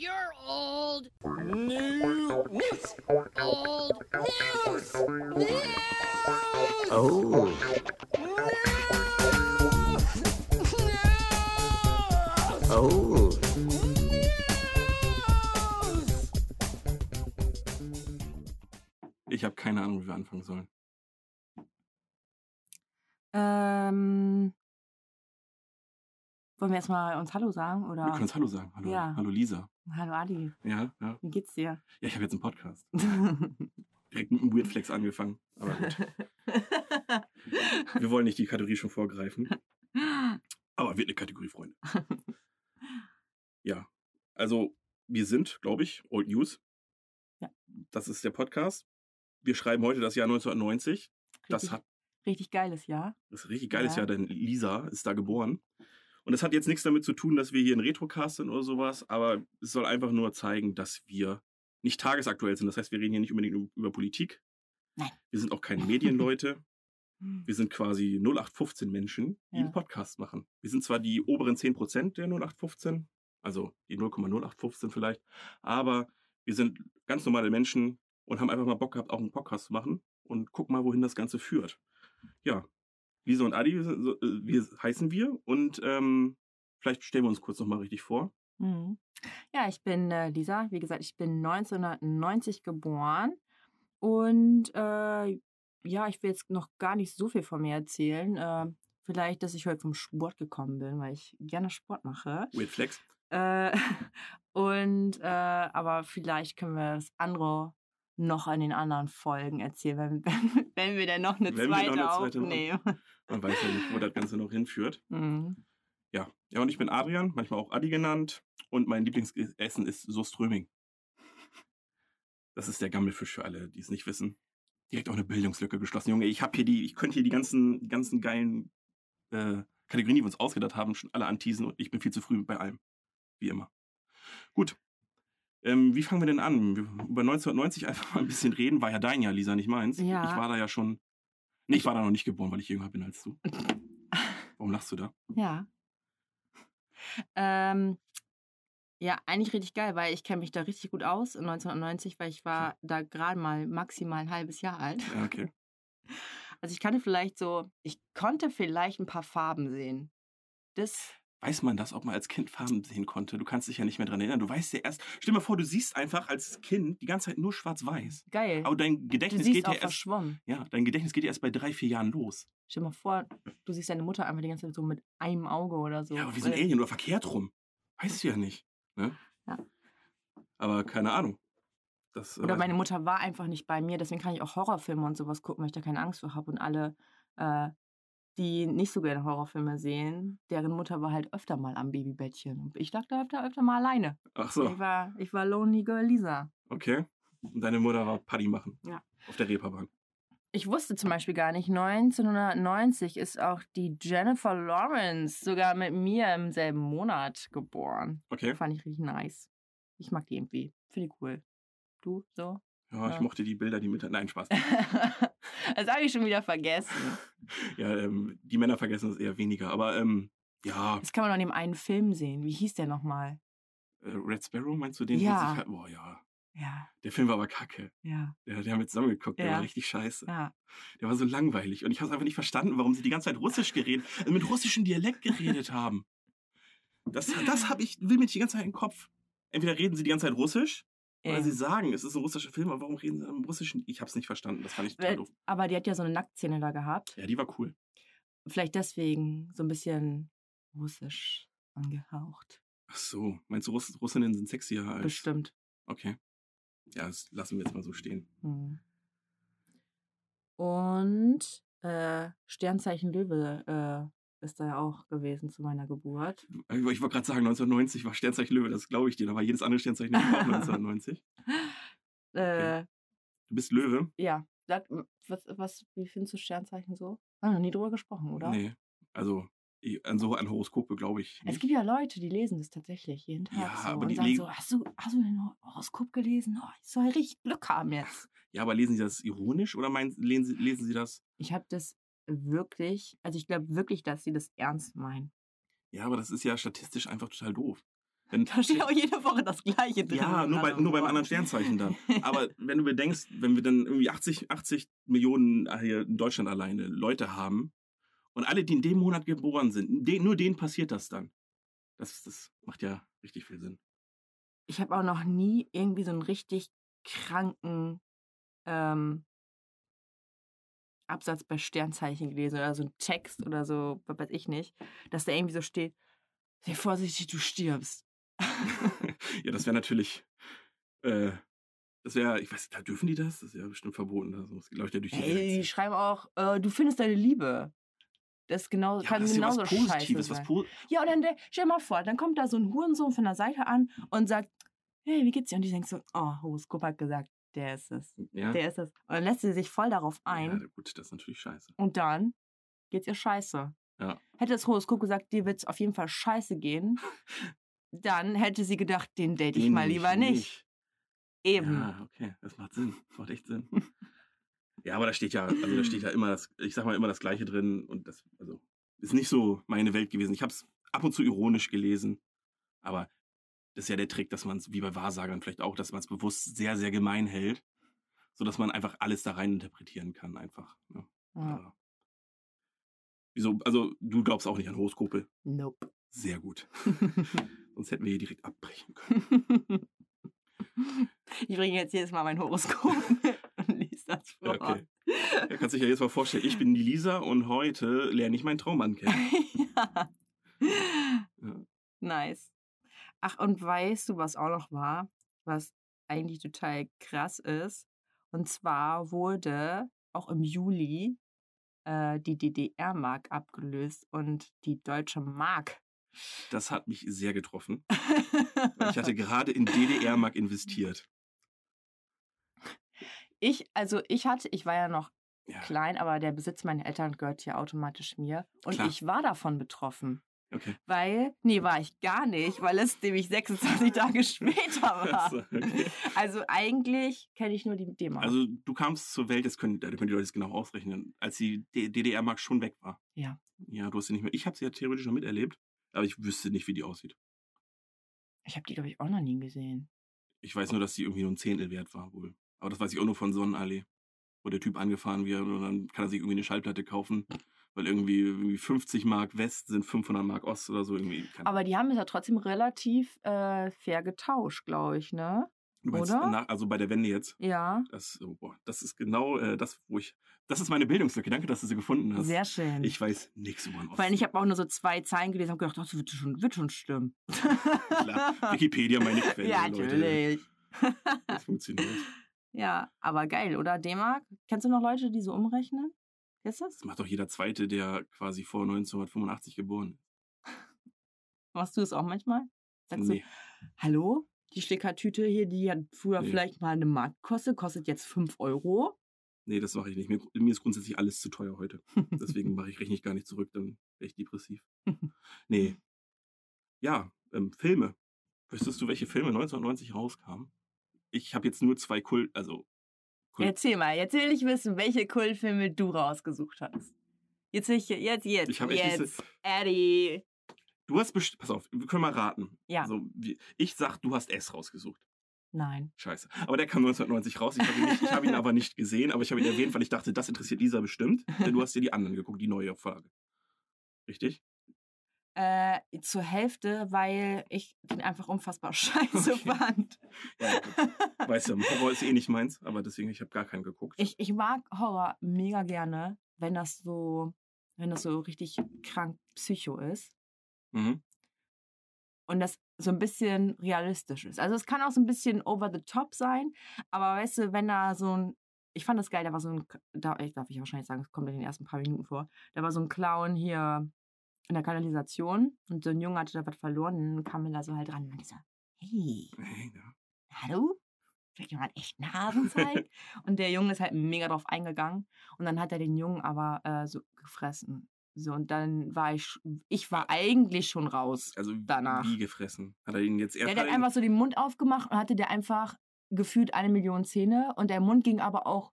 You're old. New news. Old news. News. Oh. Oh. Ich habe keine Ahnung, wie wir anfangen sollen. Ähm, wollen wir erstmal uns Hallo sagen? Oder? Wir können uns Hallo sagen. Hallo, Ja. Hallo Lisa. Hallo Adi, Ja, ja. wie geht's dir? Ja, ich habe jetzt einen Podcast. Direkt mit einem Weird Flex angefangen. Aber gut. Wir wollen nicht die Kategorie schon vorgreifen. Aber wird eine Kategorie, Freunde. Ja. Also, wir sind, glaube ich, Old News. Ja. Das ist der Podcast. Wir schreiben heute das Jahr 1990. Das Richtig- hat Richtig geiles Jahr. Das ist ein richtig geiles Ja. Jahr, denn Lisa ist da geboren. Und das hat jetzt nichts damit zu tun, dass wir hier ein Retrocast sind oder sowas, aber es soll einfach nur zeigen, dass wir nicht tagesaktuell sind. Das heißt, wir reden hier nicht unbedingt über Politik. Nein. Wir sind auch keine Medienleute. Wir sind quasi 0815 Menschen, die Ja. einen Podcast machen. Wir sind zwar die oberen 10% der 0815, also die 0,0815 vielleicht, aber wir sind ganz normale Menschen und haben einfach mal Bock gehabt, auch einen Podcast zu machen und gucken mal, wohin das Ganze führt. Ja, Lisa und Adi, so- äh, wir heißen wir und ähm, vielleicht stellen wir uns kurz nochmal richtig vor. Mhm. Ja, ich bin äh, Lisa. Wie gesagt, ich bin 1990 geboren. Und äh, ja, ich will jetzt noch gar nicht so viel von mir erzählen. Äh, vielleicht, dass ich heute vom Sport gekommen bin, weil ich gerne Sport mache. Weird Flex. Äh, und äh, aber vielleicht können wir das andere noch an den anderen Folgen erzählen, wenn, wenn, wenn wir dann noch eine Wenn wir noch zweite eine zweite aufnehmen. Man weiß ja nicht, wo das Ganze noch hinführt. Mhm. Ja. ja, und ich bin Adrian, manchmal auch Adi genannt. Und mein Lieblingsessen ist Soströming. Das ist der Gammelfisch für alle, die es nicht wissen. Direkt auch eine Bildungslücke geschlossen. Junge, ich habe hier die, ich könnte hier die ganzen, die ganzen geilen äh, Kategorien, die wir uns ausgedacht haben, schon alle anteasen und ich bin viel zu früh bei allem. Wie immer. Gut. Ähm, wie fangen wir denn an? Über 1990 einfach mal ein bisschen reden. War ja dein Jahr, Lisa, nicht meins. Ja. Ich war da ja schon. Nee, ich war da noch nicht geboren, weil ich jünger bin als du. Warum lachst du da? Ja. Ähm, ja, eigentlich richtig geil, weil ich kenne mich da richtig gut aus in 1990, weil ich war da gerade mal maximal ein halbes Jahr alt. Ja, okay. Also ich kannte vielleicht so, ich konnte vielleicht ein paar Farben sehen. Das, Weiß man das, ob man als Kind Farben sehen konnte? Du kannst dich ja nicht mehr dran erinnern. Du weißt ja erst. Stell dir mal vor, du siehst einfach als Kind die ganze Zeit nur schwarz-weiß. geil. Aber dein Gedächtnis geht ja erst. verschwommen. Ja, dein Gedächtnis geht ja erst bei drei, vier Jahren los. Stell dir mal vor, du siehst deine Mutter einfach die ganze Zeit so mit einem Auge oder so. Ja, aber wir sind Äh, Alien oder verkehrt rum. Weißt du ja nicht. Ne? Ja. Aber keine Ahnung. Das, äh, Oder meine Mutter war einfach nicht bei mir, deswegen kann ich auch Horrorfilme und sowas gucken, weil ich da keine Angst vor habe. Und alle, äh, die nicht so gerne Horrorfilme sehen, deren Mutter war halt öfter mal am Babybettchen. Und ich lag da öfter, öfter mal alleine. Ach so, Ich, war, ich war Lonely Girl Lisa. okay. Und deine Mutter war Paddy machen. Ja. Auf der Reeperbahn. Ich wusste zum Beispiel gar nicht, 1990 ist auch die Jennifer Lawrence sogar mit mir im selben Monat geboren. Okay. Fand ich richtig nice. Ich mag die irgendwie. Finde ich cool. Du, so? Ja, ich Ja. mochte die Bilder, die mit. Nein, Spaß. das habe ich schon wieder vergessen. ja, ähm, die Männer vergessen es eher weniger. Aber ähm, ja, Das kann man noch in dem einen Film sehen. Wie hieß der nochmal? äh, Red Sparrow, meinst du den? Ja. halt- Boah, ja. Ja, Der Film war aber kacke. ja, Der, der haben wir zusammen geguckt, der Ja. war richtig scheiße. ja. Der war so langweilig. Und ich habe es einfach nicht verstanden, warum sie die ganze Zeit Russisch geredet, also mit russischem Dialekt geredet haben. Das, das habe ich, will mir die ganze Zeit im Kopf. Entweder reden sie die ganze Zeit Russisch, oder Ähm, sie sagen, es ist ein russischer Film, aber warum reden sie im Russischen? Ich habe es nicht verstanden. Das fand ich total doof. aber die hat ja so eine Nacktszene da gehabt. Ja, die war cool. Vielleicht deswegen so ein bisschen russisch angehaucht. Ach so, meinst du, Russ Russinnen sind sexier als. Bestimmt. Okay. Ja, das lassen wir jetzt mal so stehen. Hm. Und äh, Sternzeichen Löwe äh, ist da ja auch gewesen zu meiner Geburt. Ich ich wollte gerade sagen, 1990 war Sternzeichen Löwe, das glaube ich dir. Da war jedes andere Sternzeichen auch 1990. Äh, Du bist Löwe? ja, sag, m, was, was, wie findest du Sternzeichen so? Haben wir noch nie drüber gesprochen, oder? Nee. Also, an so an Horoskope glaube ich. Es Nicht. gibt ja Leute, die lesen das tatsächlich jeden Tag Ja, so aber und die sagen so, hast du, hast du den Horoskop gelesen? Oh, ich soll richtig Glück haben jetzt. Ja, aber lesen Sie das ironisch oder meinen, lesen, Sie, lesen Sie das? Ich habe das wirklich, also ich glaube wirklich, dass sie das ernst meinen. Ja, aber das ist ja statistisch einfach total doof. Wenn, Da steht auch jede Woche das Gleiche drin. ja, nur, bei, Also, nur beim anderen Sternzeichen dann. Aber wenn du bedenkst, wenn wir dann irgendwie 80, 80 Millionen äh, hier in Deutschland alleine Leute haben und alle, die in dem Monat geboren sind, den, nur denen passiert das dann. Das, das macht ja richtig viel Sinn. Ich habe auch noch nie irgendwie so einen richtig kranken ähm, Absatz bei Sternzeichen gelesen oder so einen Text oder so, was weiß ich nicht, dass da irgendwie so steht, sei vorsichtig, du stirbst. ja, das wäre natürlich, äh, das wäre, ich weiß, da dürfen die das? Das ist ja bestimmt verboten. Also, das läuft ja durch die Ey, die schreiben auch, äh, du findest deine Liebe. Das ist genau, Ja, kann das ist ja was genauso Positives, was po Ja, und dann der, stell dir mal vor, dann kommt da so ein Hurensohn von der Seite an und sagt, hey, wie geht's dir? Und die denkt so, oh, Horoskop hat gesagt, der ist es. ja? Der ist es. Und dann lässt sie sich voll darauf ein ja, gut, das ist natürlich scheiße. und dann geht's ihr scheiße. Ja. Hätte das Horoskop gesagt, dir wird's auf jeden Fall scheiße gehen, dann hätte sie gedacht, den date ich Den mal lieber nicht. Eben. Ja, okay, das macht Sinn. Das macht echt Sinn. ja, aber da steht ja, also da steht ja immer das, ich sag mal immer das Gleiche drin und das, also ist nicht so meine Welt gewesen. Ich habe es ab und zu ironisch gelesen, aber ist ja der Trick, dass man es wie bei Wahrsagern vielleicht auch, dass man es bewusst sehr, sehr gemein hält, so dass man einfach alles da rein interpretieren kann, einfach. Ne? Ja. Wieso? Also du glaubst auch nicht an Horoskope? Nope. Sehr gut. Sonst hätten wir hier direkt abbrechen können. Ich bringe jetzt jedes Mal mein Horoskop und lese das vor. Ja, okay. Ja, kannst dich ja jetzt mal vorstellen, ich bin die Lisa und heute lerne ich meinen Traummann kennen. ja. Ja. Nice. Ach, und weißt du, was auch noch war, was eigentlich total krass ist? Und zwar wurde auch im Juli äh, die DDR-Mark abgelöst und die deutsche Mark. Das hat mich sehr getroffen. Ich hatte gerade in DDR-Mark investiert. ich, also ich hatte, ich war ja noch Ja, klein, aber der Besitz meiner Eltern gehört ja automatisch mir. Und Klar. ich war davon betroffen. Okay. Weil, nee, war ich gar nicht, weil es nämlich 26 Tage später war. Okay. Also eigentlich kenne ich nur die D-Mark. Also du kamst zur Welt, das können, da können die Leute das genau ausrechnen, als die DDR-Mark schon weg war. Ja. Ja, du hast sie nicht mehr. Ich habe sie ja theoretisch noch miterlebt, aber ich wüsste nicht, wie die aussieht. ich habe die, glaube ich, auch noch nie gesehen. Ich weiß nur, dass sie irgendwie nur ein Zehntel wert war wohl. Aber das weiß ich auch nur von Sonnenallee. Wo der Typ angefahren wird und dann kann er sich irgendwie eine Schallplatte kaufen, weil irgendwie, irgendwie 50 Mark West sind 500 Mark Ost oder so irgendwie. Aber die haben es ja trotzdem relativ äh, fair getauscht, glaube ich, ne? Du meinst oder? Nach, also bei der Wende jetzt. Ja, Das, oh, boah, das ist genau äh, das, wo ich. Das ist meine Bildungslücke. Danke, dass du sie gefunden hast. sehr schön. Ich weiß nichts über den Osten. Vor allem, ich habe auch nur so zwei Zeilen gelesen und gedacht, ach, das wird schon, wird schon stimmen. Klar, Wikipedia, meine Quelle. ja, Leute. natürlich. Das funktioniert. ja, aber geil, oder? D-Mark? Kennst du noch Leute, die so umrechnen? Kennst du das? Das macht doch jeder Zweite, der quasi vor 1985 geboren ist. Machst du es auch manchmal? Sagst du, Nee. hallo? Die Stickertüte hier, die hat früher Nee. vielleicht mal eine Mark gekostet, kostet jetzt 5 Euro. nee, das mache ich nicht. Mir, mir ist grundsätzlich alles zu teuer heute. Deswegen mache ich, rechne ich gar nicht zurück, dann wäre ich depressiv. Nee. Ja, ähm, Filme. Wüsstest du, welche Filme 1990 rauskamen? Ich habe jetzt nur zwei Kult, also Kult. Erzähl mal, jetzt will ich wissen, welche Kultfilme du rausgesucht hast. Jetzt will ich, jetzt, jetzt, Ich jetzt, diese- Eddie. Du hast bestimmt, pass auf, wir können mal raten. Ja. Also, ich sag, du hast S rausgesucht. Nein. Scheiße. Aber der kam 1990 raus. Ich habe ihn, nicht- ich hab ihn aber nicht gesehen, aber ich habe ihn erwähnt, weil ich dachte, das interessiert Lisa bestimmt. Denn du hast dir die anderen geguckt, die neue Frage. Richtig? Äh, zur Hälfte, weil ich den einfach unfassbar scheiße Okay. fand. Ja. Weißt du, Horror ist eh nicht meins, aber deswegen, ich habe gar keinen geguckt. Ich, ich mag Horror mega gerne, wenn das so, wenn das so richtig krank psycho ist. Mhm. und das so ein bisschen realistisch ist. Also es kann auch so ein bisschen over the top sein, aber weißt du, wenn da so ein, ich fand das geil, da war so ein, da ich darf ich wahrscheinlich sagen, es kommt in den ersten paar Minuten vor, da war so ein Clown hier in der Kanalisation und so ein Junge hatte da was verloren und dann kam er da so halt ran und meinte so, hey, Hey, ja. hallo? Vielleicht jemand echten Hasen zeigen? und der Junge ist halt mega drauf eingegangen und dann hat er den Jungen aber äh, so gefressen. So, und dann war ich, ich war eigentlich schon raus. Also Danach. wie gefressen? Hat er ihn jetzt Der erst hat einfach so den Mund aufgemacht und hatte der einfach gefühlt eine Million Zähne und der Mund ging aber auch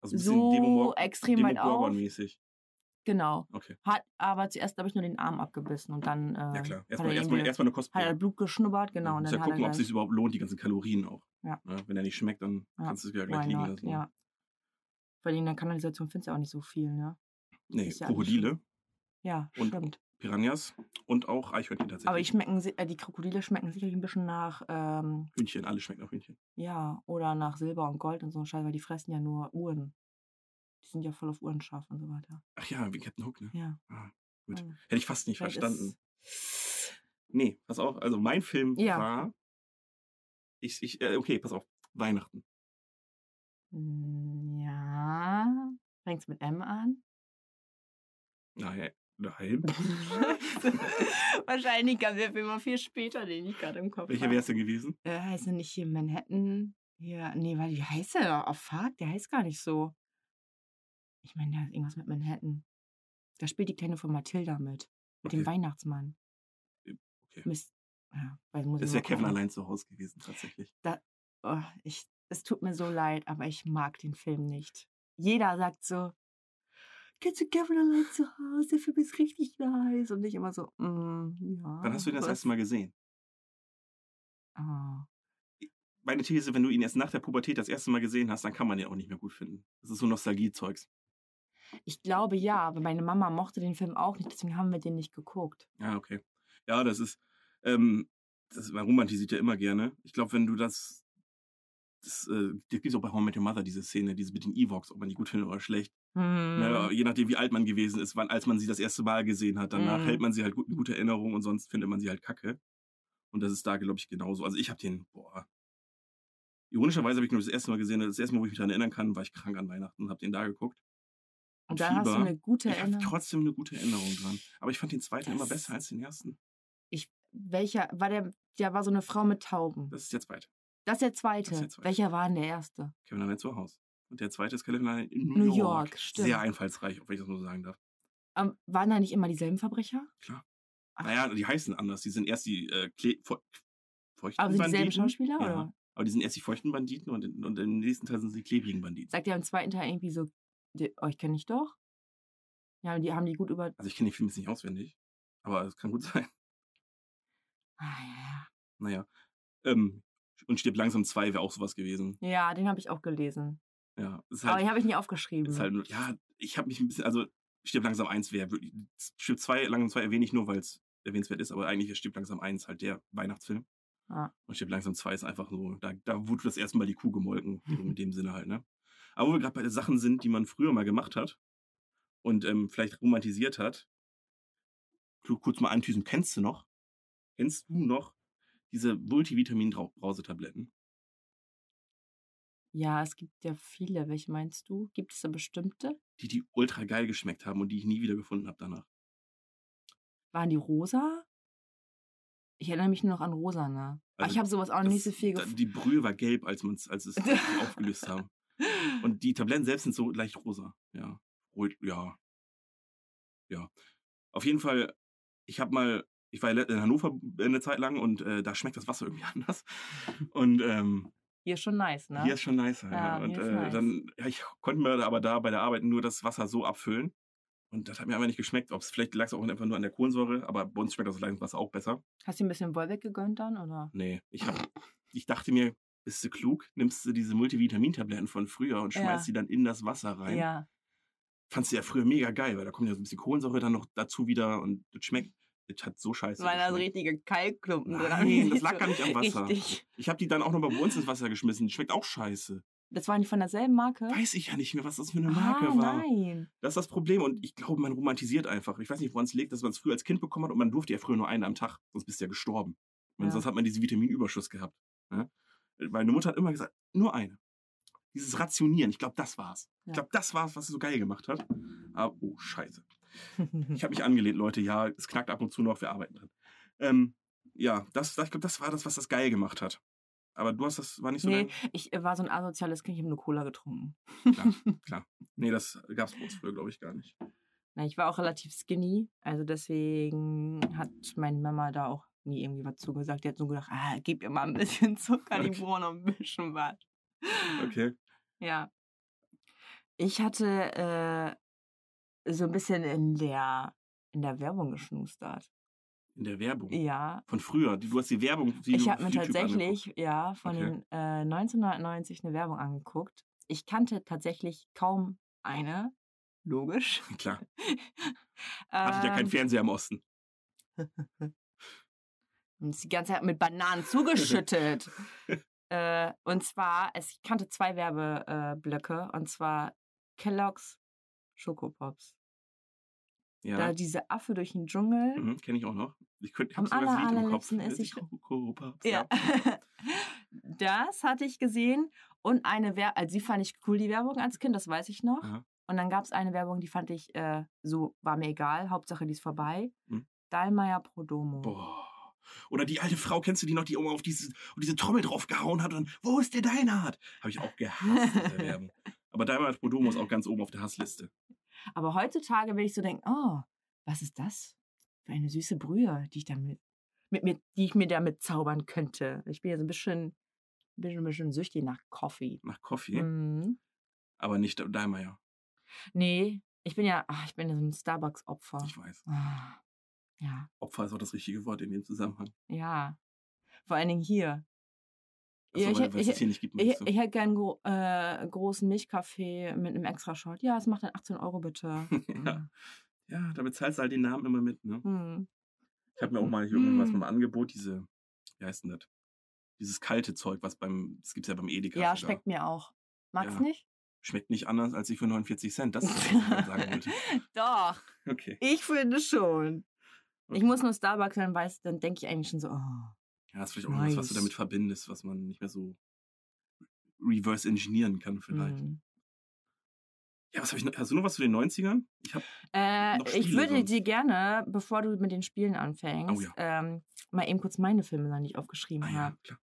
also so Demomor- extrem weit auf. Demogorgon-mäßig. Genau. Okay. Hat aber zuerst, glaube ich, nur den Arm abgebissen und dann äh, Ja klar. hat, Erstmal, er erstmal, erstmal eine hat Kostprobe. er Blut geschnuppert, genau. Ja, Und dann ja hat gucken, ob es sich überhaupt lohnt, die ganzen Kalorien auch. Ja. wenn er nicht schmeckt, dann Ja, kannst du es wieder gleich why liegen not? lassen. Ja. Weil in der Kanalisation findest du auch nicht so viel, ne? Nee, ja Krokodile, Ja, Und- stimmt. Piranhas und auch Eichhörnchen tatsächlich. Aber die schmecken, äh, die Krokodile schmecken sicherlich ein bisschen nach, ähm, Hühnchen, alle schmecken nach Hühnchen. ja, oder nach Silber und Gold und so ein Scheiß, weil die fressen ja nur Uhren. Sind ja voll auf Uhren scharf und so weiter. Ach ja, wie Captain Hook, ne? Ja. Gut. also Hätte ich fast nicht verstanden. Nee, pass auf. Also mein Film Ja. war. Ich, ich, äh, okay, pass auf. Weihnachten. Mm, Ja. Fängt's mit M an? Nein, nein. Wahrscheinlich kam der Film auch viel später, den ich gerade im Kopf Welcher habe. wäre es denn gewesen? Äh, heißt er nicht hier Manhattan? Ja, nee, weil wie heißt der? Auf fuck, der heißt gar nicht so. Ich meine, der hat irgendwas mit Manhattan. Da spielt die Kleine von Mathilda mit. Mit dem Okay. Weihnachtsmann. Okay. Mist. Ja, wäre mal Kevin allein zu Hause gewesen, tatsächlich. Oh, ich, es tut mir so leid, aber ich mag den Film nicht. Jeder sagt so, kennst du Kevin allein zu Hause? Der Film ist richtig nice. Und ich immer so, mm, ja. Wann hast du ihn das erste Mal gesehen? Ah. Meine These, wenn du ihn erst nach der Pubertät das erste Mal gesehen hast, dann kann man ihn auch nicht mehr gut finden. Das ist so Nostalgie-Zeugs. Ich glaube ja, aber meine Mama mochte den Film auch nicht, deswegen haben wir den nicht geguckt. Ja, okay. Ja, das ist, ähm, das, man romantisiert ja immer gerne. Ich glaube, wenn du das, das, äh, das gibt auch bei I Met Your Mother diese Szene, diese mit den Evox, ob man die gut findet oder schlecht. Ne, je nachdem, wie alt man gewesen ist, wann, als man sie das erste Mal gesehen hat. Danach Mhm. hält man sie halt gut, eine gute Erinnerung und sonst findet man sie halt kacke. Und das ist da, glaube ich, genauso. Also ich habe den, boah. Ironischerweise habe ich nur das erste Mal gesehen, das erste Mal, wo ich mich daran erinnern kann, war ich krank an Weihnachten und habe den da geguckt. Und da hast du eine gute Ich habe Erinnerung. trotzdem eine gute Erinnerung dran. Aber ich fand den zweiten immer Das- besser als den ersten. Ich, welcher, war der, der war so eine Frau mit Tauben. Das ist der zweite. Das ist der zweite. Ist der zweite. Welcher war denn der erste? Kevin allein zu Hause. Und der zweite ist Kevin allein in New, New York. York, stimmt. Sehr einfallsreich, wenn ich das nur sagen darf. Ähm, waren da nicht immer dieselben Verbrecher? Klar. Ach, Naja, die heißen anders. Die sind erst die äh, Kle feu feuchten aber sind dieselben Banditen. Schauspieler? Ja. Oder? Aber die sind erst die feuchten Banditen und, in, und im nächsten Teil sind sie die klebrigen Banditen. Sagt ihr im zweiten Teil irgendwie so, die, euch kenne ich doch? Ja, die haben die gut über. Also ich kenne den Film jetzt nicht auswendig, aber es kann gut sein. Ah, ja, Naja. Ähm, und stirbt langsam 2 wäre auch sowas gewesen. ja. den habe ich auch gelesen. Ja. Ist aber halt, den habe ich nie aufgeschrieben. halt, ja, ich habe mich ein bisschen, also stirbt langsam 1 wäre wirklich, stirbt 2, langsam 2 erwähne ich nur, weil es erwähnenswert ist, aber eigentlich ist stirbt langsam 1 halt der Weihnachtsfilm. Ja. Und stirbt langsam 2 ist einfach so, da, da wurde das erste Mal die Kuh gemolken, in dem Sinne halt, ne? Aber wo wir gerade bei den Sachen sind, die man früher mal gemacht hat und ähm, vielleicht romantisiert hat, ku- kurz mal antüsen, kennst du noch? Kennst du noch diese Multivitamin-Brausetabletten? Ja, es gibt ja viele. Welche meinst du? Gibt es da bestimmte? Die, die ultra geil geschmeckt haben und die ich nie wieder gefunden habe danach. Waren die rosa? Ich erinnere mich nur noch an rosa, ne? Also ich habe sowas auch nicht so viel gefunden. Die Brühe war gelb, als, man's, als es aufgelöst haben. Und die Tabletten selbst sind so leicht rosa. Ja. Rot, ja. Ja. Auf jeden Fall, ich habe mal, ich war in Hannover eine Zeit lang und äh, da schmeckt das Wasser irgendwie anders. Und ähm, Hier ist schon nice, ne? hier ist schon nicer. Ja, Ja, Und äh, nice. dann, ja, ich konnte mir aber da bei der Arbeit nur das Wasser so abfüllen. Und das hat mir einfach nicht geschmeckt. Ob es vielleicht lag es auch einfach nur an der Kohlensäure, aber bei uns schmeckt das Leitungswasser auch besser. Hast du ein bisschen Wolbeck gegönnt dann, oder? Nee, ich, hab, ich dachte mir, bist du klug, nimmst du diese Multivitamintabletten von früher und Ja. schmeißt die dann in das Wasser rein. Ja. Fandst du ja früher mega geil, weil da kommt ja so ein bisschen Kohlensäure dann noch dazu wieder und das schmeckt, das hat so scheiße. Weil da so richtige Kalkklumpen dran. Nein, das lag gar nicht am Wasser. Richtig. Ich habe die dann auch noch mal bei uns ins Wasser geschmissen. Schmeckt auch scheiße. Das waren die von derselben Marke? Weiß ich ja nicht mehr, was das für eine Marke ah, war. nein. Das ist das Problem und ich glaube, man romantisiert einfach. Ich weiß nicht, woran es liegt, dass man es früher als Kind bekommen hat und man durfte ja früher nur einen am Tag, sonst bist du ja gestorben. Und Ja. sonst hat man diesen Vitaminüberschuss gehabt. Ne? Meine Mutter hat immer gesagt, nur eine. Dieses Rationieren, ich glaube, das war's. Ja. Ich glaube, das war's, was es so geil gemacht hat. Aber, oh, scheiße. Ich habe mich angelehnt, Leute. Ja, es knackt ab und zu noch, wir arbeiten dran. Ähm, ja, das, ich glaube, das war das, was das geil gemacht hat. Aber du hast das, war nicht so nee, dein- ich äh, war so ein asoziales Kind, ich habe nur Cola getrunken. Klar, klar. Nee, das gab es bei uns früher, glaube ich, gar nicht. Na, ich war auch relativ skinny, also deswegen hat meine Mama da auch nie irgendwie was zugesagt. Die hat so gedacht, ah, gib ihr mal ein bisschen Zucker, die Okay. brauchen noch ein bisschen was. Okay. Ja. Ich hatte, äh, so ein bisschen in der, in der Werbung geschnustert. In der Werbung. Ja. Von früher. Die- Du hast die Werbung. Die Ich habe mir tatsächlich, ja, von Okay. den äh, 1990 eine Werbung angeguckt. Ich kannte tatsächlich kaum eine. Logisch. angeguckt. Klar. Hatte ich ja keinen Ähm, Fernseher im Osten. Und ist die ganze Zeit mit Bananen zugeschüttet. äh, und zwar, es, ich kannte zwei Werbeblöcke, äh, und zwar Kellogg's Schokopops. Ja. Da diese Affe durch den Dschungel. Mhm, Kenne ich auch noch. Ich könnte, Am sogar das aller- Lied im Kopf. esse ich- Schokopops, Ja. das hatte ich gesehen. Und eine Werbung, also die fand ich cool, die Werbung als Kind, das weiß ich noch. Aha. Und dann gab es eine Werbung, die fand ich äh, so, war mir egal, Hauptsache die ist vorbei. Hm. Dallmayr Prodomo. Boah. Oder die alte Frau, kennst du die noch, die immer auf diese, auf diese Trommel drauf gehauen hat und wo ist der Deinhard? Habe ich auch gehasst in der Werbung. Aber Deinhard Prodomo ist auch ganz oben auf der Hassliste. Aber heutzutage will ich so denken, oh, was ist das für eine süße Brühe, die ich damit, mit mir, die ich mir damit zaubern könnte. Ich bin ja so ein bisschen, bisschen, bisschen süchtig nach Coffee. Nach Coffee, Mhm. aber nicht Daimler. Nee, ich bin ja, ach, ich bin ja so ein Starbucks-Opfer. Ich weiß. Ah, Ja, Opfer ist auch das richtige Wort in dem Zusammenhang. ja. Vor allen Dingen hier. Achso, Ja, ich weil hätt- weil es ich es gibt. Ich, ich hätte gern gro äh, großen Milchkaffee mit einem extra Shot. Ja, es macht dann 18 Euro bitte. Ja. ja, da bezahlst du halt den Namen immer mit. Ne? Hm. Ich habe mir auch mal hier irgendwas Mm. beim Angebot, diese, wie heißt denn das? Dieses kalte Zeug, was beim, das gibt's ja beim Edeka. Ja, schmeckt mir auch. Mag's Ja. nicht? Schmeckt nicht anders als ich für 49 Cent. Das ist, was ich sagen wollte. Doch, Okay. ich finde schon. Ich okay. muss nur Starbucks, dann weiß, dann denke ich eigentlich schon so, oh. Ja, das ist vielleicht auch was, was du Nice. damit verbindest, was man nicht mehr so reverse engineeren kann vielleicht. hm. Ja, was habe ich noch? Hast du noch was zu den 90ern? Ich habe Äh, ich würde dir gerne, bevor du mit den Spielen anfängst, Oh ja. ähm, mal eben kurz meine Filme noch nicht aufgeschrieben ah, ja, habe. klar.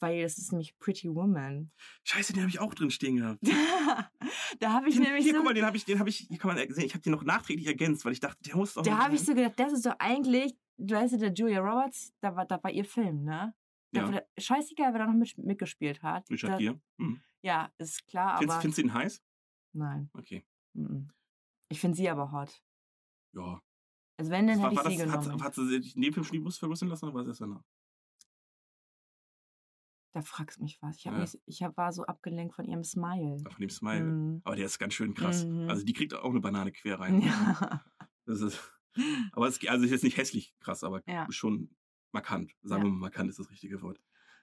Weil das ist nämlich Pretty Woman. Scheiße, den habe ich auch drin stehen gehabt. da habe ich Den, nämlich hier, so, guck mal, den habe ich, den habe ich, hier kann man sehen, ich habe den noch nachträglich ergänzt, weil ich dachte, der muss doch. da habe ich so gedacht, das ist doch eigentlich, du weißt ja, der Julia Roberts, da war, da war ihr Film, ne? Da, Ja. war- Scheißegal, wer da noch mit, mitgespielt hat. Richard da, Gere. Hm. Ja, ist klar, Findest, aber findest du ihn heiß? nein. Okay. mhm. Ich finde sie aber hot. Ja. Also wenn, dann war, hätte war ich sie das, hat, genommen. hat sie sich in dem Brust vergrößern lassen oder war es erst danach? Da fragst du mich was. Ich, hab Ja. mich, ich hab, war so abgelenkt von ihrem Smile. Ah, Von dem Smile. Mhm. Aber der ist ganz schön krass. Mhm. Also die kriegt auch eine Banane quer rein. Ja. Das ist, aber es also ist jetzt nicht hässlich krass, aber Ja. schon markant. Sagen wir mal, markant ist das richtige Wort.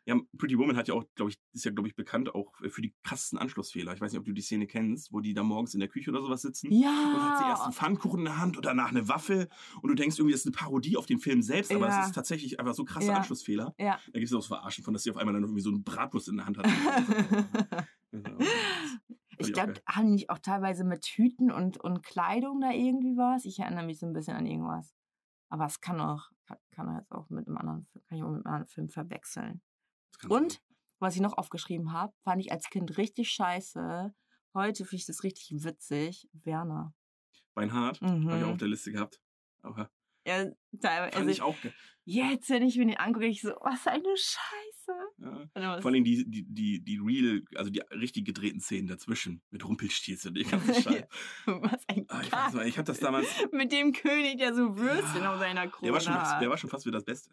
Ja, Pretty Woman hat ja auch, glaube ich, ist ja, glaube ich, bekannt auch für die krassesten Anschlussfehler. Ich weiß nicht, ob du die Szene kennst, wo die da morgens in der Küche oder sowas sitzen. Und hat sie erst einen Ja. Pfannkuchen in der Hand und danach eine Waffel. Und du denkst irgendwie, das ist eine Parodie auf den Film selbst, aber Ja. es ist tatsächlich einfach so krasse Ja. Anschlussfehler. Ja. Da gibt es auch so Verarschen von, dass sie auf einmal dann irgendwie so einen Bratwurst in der Hand hat. ich glaube, haben die nicht auch teilweise mit Hüten und, und Kleidung da irgendwie was? Ich erinnere mich so ein bisschen an irgendwas. Aber es kann auch, kann, kann jetzt auch mit einem anderen, Film- kann ich auch mit einem anderen Film verwechseln. Sein. Und was ich noch aufgeschrieben habe, fand ich als Kind richtig scheiße. Heute finde ich das richtig witzig. Werner. Beinhard, habe ich Mhm. auch auf der Liste gehabt. Aber Ja, teilweise. Also ich auch jetzt, wenn ich mir den angucke, ich so, was eine Scheiße. Ja. Vor allem die, die, die, die real, also die richtig gedrehten Szenen dazwischen. Mit Rumpelstilzchen und den ganzen Scheiß. was ein Ah, ich, weiß ich habe das damals. Mit dem König, der so Würstchen Ja, auf seiner Krone Der war, schon, hat. der war schon fast wieder das Beste.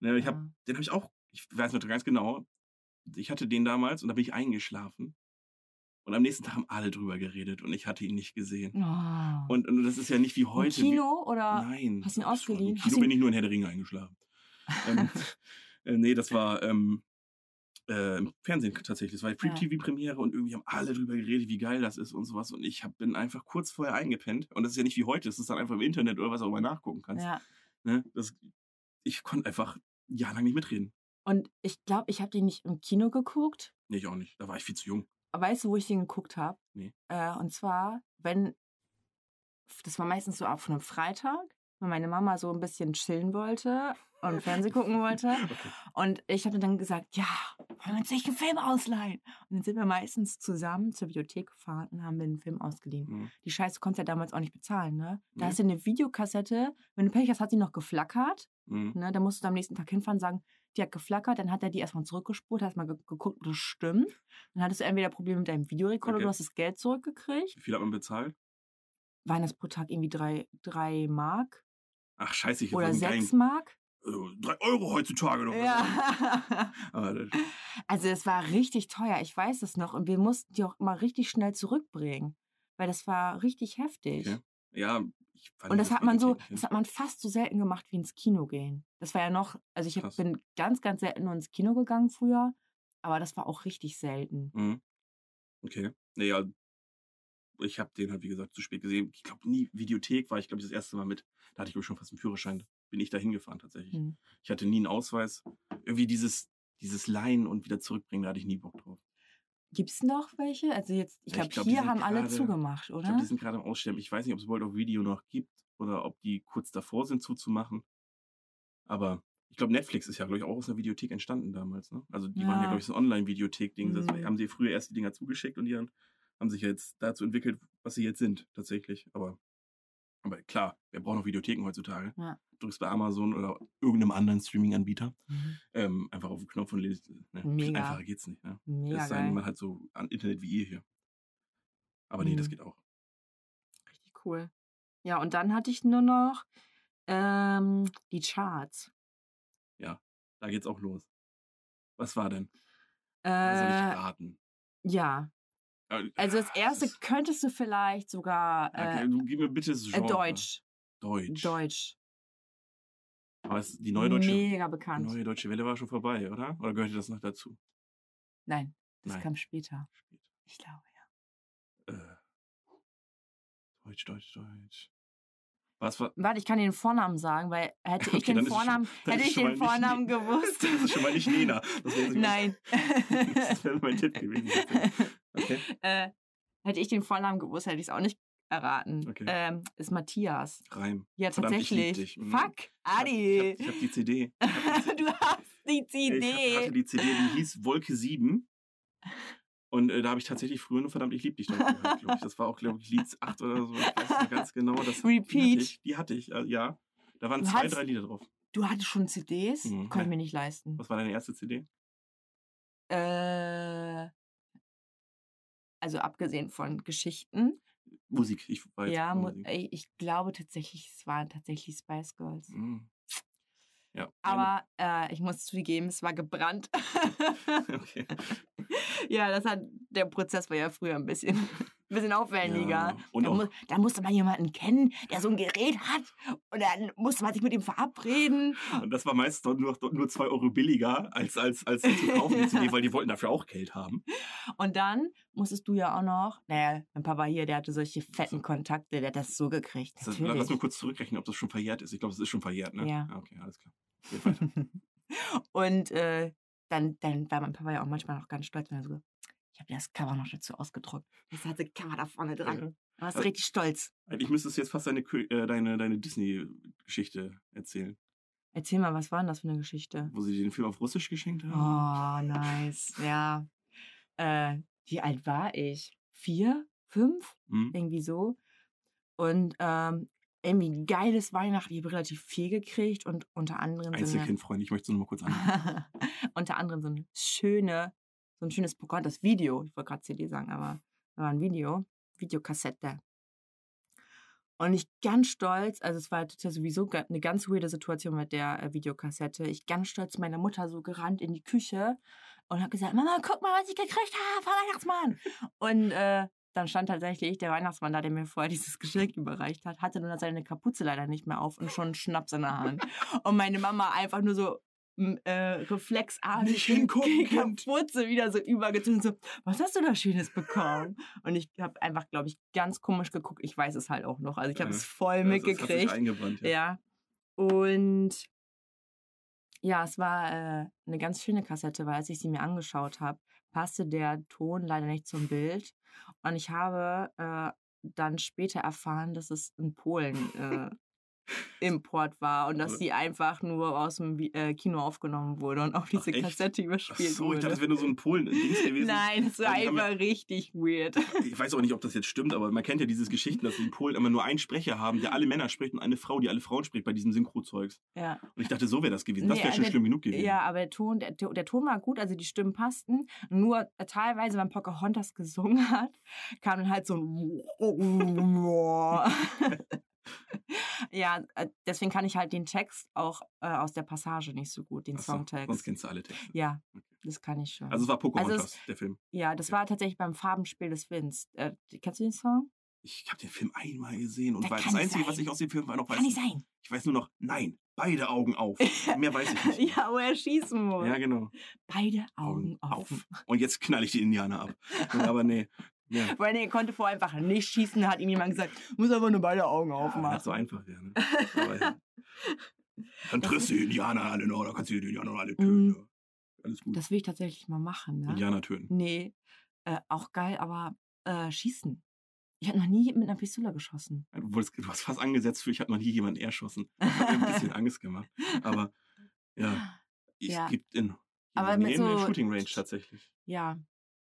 Ne, ich hab, Ja. Den habe ich auch, ich weiß noch ganz genau, ich hatte den damals und da bin ich eingeschlafen. Und am nächsten Tag haben alle drüber geredet und ich hatte ihn nicht gesehen. Oh. Und, und das ist ja nicht wie heute. Im Kino oder? Nein. hast du ihn ausgeliehen? Im Kino bin ich nur in Herr der Ringe eingeschlafen. ähm, äh, nee, das war ähm, äh, im Fernsehen tatsächlich. Das war die Ja. Free-TV-Premiere und irgendwie haben alle drüber geredet, wie geil das ist und sowas. Und ich hab, bin einfach kurz vorher eingepennt. Und das ist ja nicht wie heute, das ist dann einfach im Internet oder was auch immer nachgucken kannst. Ja. Ne? Das, ich konnte einfach jahrelang nicht mitreden. Und ich glaube, ich habe den nicht im Kino geguckt. Nee, ich auch nicht. Da war ich viel zu jung. Weißt du, wo ich den geguckt habe? Nee. Äh, und zwar, wenn, das war meistens so auf einem Freitag, wenn meine Mama so ein bisschen chillen wollte und Fernsehen gucken wollte. Und ich habe dann gesagt, ja, wollen wir uns nicht einen Film ausleihen? Und dann sind wir meistens zusammen zur Videothek gefahren und haben einen Film ausgeliehen. Mhm. Die Scheiße konntest du ja damals auch nicht bezahlen, ne? Da Nee. hast du eine Videokassette, wenn du Pech hast, hat die noch geflackert. Mhm. Ne? Da musst du am nächsten Tag hinfahren und sagen, die hat geflackert, dann hat er die erstmal zurückgespult, hast mal ge geguckt, ob das stimmt. Dann hattest du entweder Probleme mit deinem Videorekorder, Okay. du hast das Geld zurückgekriegt. Wie viel hat man bezahlt? waren das pro Tag irgendwie drei, drei Mark Ach, scheiße, ich oder sechs Mark. äh, drei Euro heutzutage noch. Ja. Das, Also es war richtig teuer, ich weiß es noch. Und wir mussten die auch immer richtig schnell zurückbringen. Weil das war richtig heftig. Okay. Ja, ich fand Und das hat man so, das hat man fast so selten gemacht wie ins Kino gehen. Das war ja noch, also ich hab, bin ganz, ganz selten nur ins Kino gegangen früher, aber das war auch richtig selten. Mhm. Okay. Naja, ich habe den halt, wie gesagt, zu spät gesehen. Ich glaube, nie Videothek war ich, glaube ich, das erste Mal mit. Da hatte ich, glaube ich, schon fast einen Führerschein. Bin ich da hingefahren tatsächlich. Hm. Ich hatte nie einen Ausweis. Irgendwie dieses, dieses Leihen und wieder zurückbringen, da hatte ich nie Bock drauf. Gibt es noch welche? Also jetzt, ich Ja, glaube, ich glaub, hier haben alle gerade- zugemacht, Ich oder? glaube, die sind gerade am Aussterben. Ich weiß nicht, ob es World of Video noch gibt oder ob die kurz davor sind zuzumachen. Aber ich glaube, Netflix ist ja, glaube ich, auch aus einer Videothek entstanden damals. Ne? Also die waren ja, Ja. glaube ich, so Online-Videothek-Ding. Das Mhm. haben sie früher erst die Dinger zugeschickt und die haben, haben sich jetzt dazu entwickelt, was sie jetzt sind, tatsächlich. Aber, aber klar, wer braucht noch Videotheken heutzutage? Ja. Drückst bei Amazon oder irgendeinem anderen Streaming-Anbieter Mhm. ähm, einfach auf den Knopf und lest. Ne? Mega. Einfacher geht's nicht. Ne? Mega es sei denn, man hat so an Internet wie ihr hier. Aber nee, das Mhm. geht auch. Richtig cool. Ja, und dann hatte ich nur noch ähm, die Charts. Da geht's auch los. Was war denn? Was soll ich Äh, raten? ja, Äh, also das ah, erste könntest du vielleicht sogar Okay, äh, du gib mir bitte das äh, Genre. Deutsch. Deutsch. Deutsch. Aber es, die neue deutsche, Mega bekannt. neue deutsche Welle war schon vorbei, oder? Oder gehörte das noch dazu? Nein, das Nein. kam später. Spät. Ich glaube, ja. Äh, Deutsch, Deutsch, Deutsch. Was war. Warte, ich kann den Vornamen sagen, weil hätte ich Okay, den es schon- Vornamen, dann hätte ich schon den nicht Vornamen Ne- gewusst. Das ist schon mal nicht wäre Nein. Das wäre mein Tipp gewesen. Okay. äh, hätte ich den Vornamen gewusst, hätte ich es auch nicht erraten. Okay. Ähm, ist Matthias. Reim. Ja, Verdammt, ich tatsächlich. Mhm. Fuck, Ich Adi. ich hab die CD. Ich hab die CD. du hast die Ich hab- hatte CD. die CD, die hieß Wolke 7. Und äh, da habe ich tatsächlich früher nur verdammt, ich lieb dich drauf gehört, glaube ich. Das war auch, glaube ich, Lied 8 oder so. Ich weiß nicht ganz genau. Das, Die hatte Repeat. ich, die hatte ich äh, ja. Da waren Du zwei, hattest- drei Lieder drauf. Du hattest schon CDs? Mhm. Konnte ich mir nicht leisten. Was war deine erste CD? Äh, also abgesehen von Geschichten. Musik. Ich Ja, mu- Musik. ich glaube tatsächlich, es waren tatsächlich Spice Girls. Mhm. Ja. Aber äh, ich muss zugeben, es war gebrannt. Okay. ja, das hat, der Prozess war ja früher ein bisschen, bisschen aufwendiger. Ja, und da, mu da musste man jemanden kennen, der so ein Gerät hat. Und dann musste man sich mit ihm verabreden. Und das war meist nur, nur 2 Euro billiger als, als, als zu kaufen, die CD, weil die wollten dafür auch Geld haben. Und dann musstest du ja auch noch, naja, mein Papa hier, der hatte solche fetten Kontakte, der hat das so gekriegt. Das, lass mal kurz zurückrechnen, ob das schon verjährt ist. Ich glaube, es ist schon verjährt, ne? Ja. Okay, alles klar. Und äh, dann, dann war mein Papa ja auch manchmal noch ganz stolz, wenn er so, ich habe dir das Cover noch dazu ausgedruckt. Das hatte Cover da vorne dran. Ja. Da warst du Also- richtig stolz. Eigentlich müsstest du jetzt fast deine, äh, deine, deine Disney-Geschichte erzählen, Erzähl mal, was war denn das für eine Geschichte? wo sie dir den Film auf Russisch geschenkt haben. Oh, nice. Ja. Äh, wie alt war ich? Vier? Fünf? Hm? Irgendwie so. Und ähm, irgendwie geiles Weihnachten. Ich habe relativ viel gekriegt und unter anderem so eine, Einzelkindfreund, ich möchte es nur mal kurz an. unter anderem so eine schöne, so ein schönes Programm, das Video, ich wollte gerade CD sagen, aber war ein Video, Videokassette. Und ich ganz stolz, also es war sowieso eine ganz weirde Situation mit der äh, Videokassette. Ich ganz stolz meiner Mutter so gerannt in die Küche und habe gesagt, Mama, guck mal, was ich gekriegt habe Weihnachtsmann. Und äh, dann stand tatsächlich der Weihnachtsmann da, der mir vorher dieses Geschenk überreicht hat, hatte nur seine Kapuze leider nicht mehr auf und schon einen Schnaps in der Hand. Und meine Mama einfach nur so äh, reflexartig hingucken, Kind. Kapuze wieder so übergezogen. So, was hast du da Schönes bekommen? Und ich habe einfach, glaube ich, ganz komisch geguckt. Ich weiß es halt auch noch. Also ich habe Ja. es voll sich mitgekriegt. ja. Ja. Und ja, es war äh, eine ganz schöne Kassette, weil als ich sie mir angeschaut habe, passte der Ton leider nicht zum Bild. Und ich habe äh, dann später erfahren, dass es in Polen äh, Import war und dass Oder- die einfach nur aus dem äh, Kino aufgenommen wurde und auf diese echt? Kassette Ach überspielt so, wurde. ich dachte, das wäre nur so ein Polen-Dings gewesen. Nein, das war ja- einfach richtig weird. Ich weiß auch nicht, ob das jetzt stimmt, aber man kennt ja diese Geschichten, dass die in Polen immer nur einen Sprecher haben, der alle Männer spricht und eine Frau, die alle Frauen spricht bei diesem Synchro-Zeugs. Ja. Und ich dachte, so wäre das gewesen. Das Nee, wäre schon der- schlimm genug gewesen. Ja, aber der Ton, der, der Ton war gut, also die Stimmen passten. Nur äh, teilweise, wenn Pocahontas gesungen hat, kam dann halt so ein Ja, äh, deswegen kann ich halt den Text auch äh, aus der Passage nicht so gut, den so, Sonst Songtext. kennst du alle Texte. Ja, Okay. das kann ich schon. Also es war Pocahontas, Also es- der Film. ja, das war tatsächlich beim Farbenspiel des Winds. Äh, kennst du den Song? Ich habe den Film einmal gesehen und Das weil das Einzige, sein. was ich aus dem Film war, noch weiß, Kann nicht sein. ich weiß nur noch, nein, beide Augen auf. Mehr weiß ich nicht. ja, wo er schießen muss. Ja, genau. Beide Augen auf. Und jetzt knall ich die Indianer ab. Aber nee. Ja. Er konnte vorher einfach nicht schießen, hat ihm jemand gesagt, muss aber nur beide Augen Ja, aufmachen. das so einfach wäre. Ne? Aber ja. Dann triffst du die Indianer alle noch, dann kannst du die Indianer alle töten. Ja. Alles gut. Das will ich tatsächlich mal machen, ne? Indianer töten. Nee, äh, auch geil, aber äh, schießen. Ich habe noch nie mit einer Pistole geschossen. Du, wurdest, du hast fast angesetzt für, ich habe noch nie jemanden erschossen. Das hat mir ein bisschen Angst gemacht. Aber ja, es Ja. gibt in, Aber in mit der so- Shooting Range tatsächlich. Ja.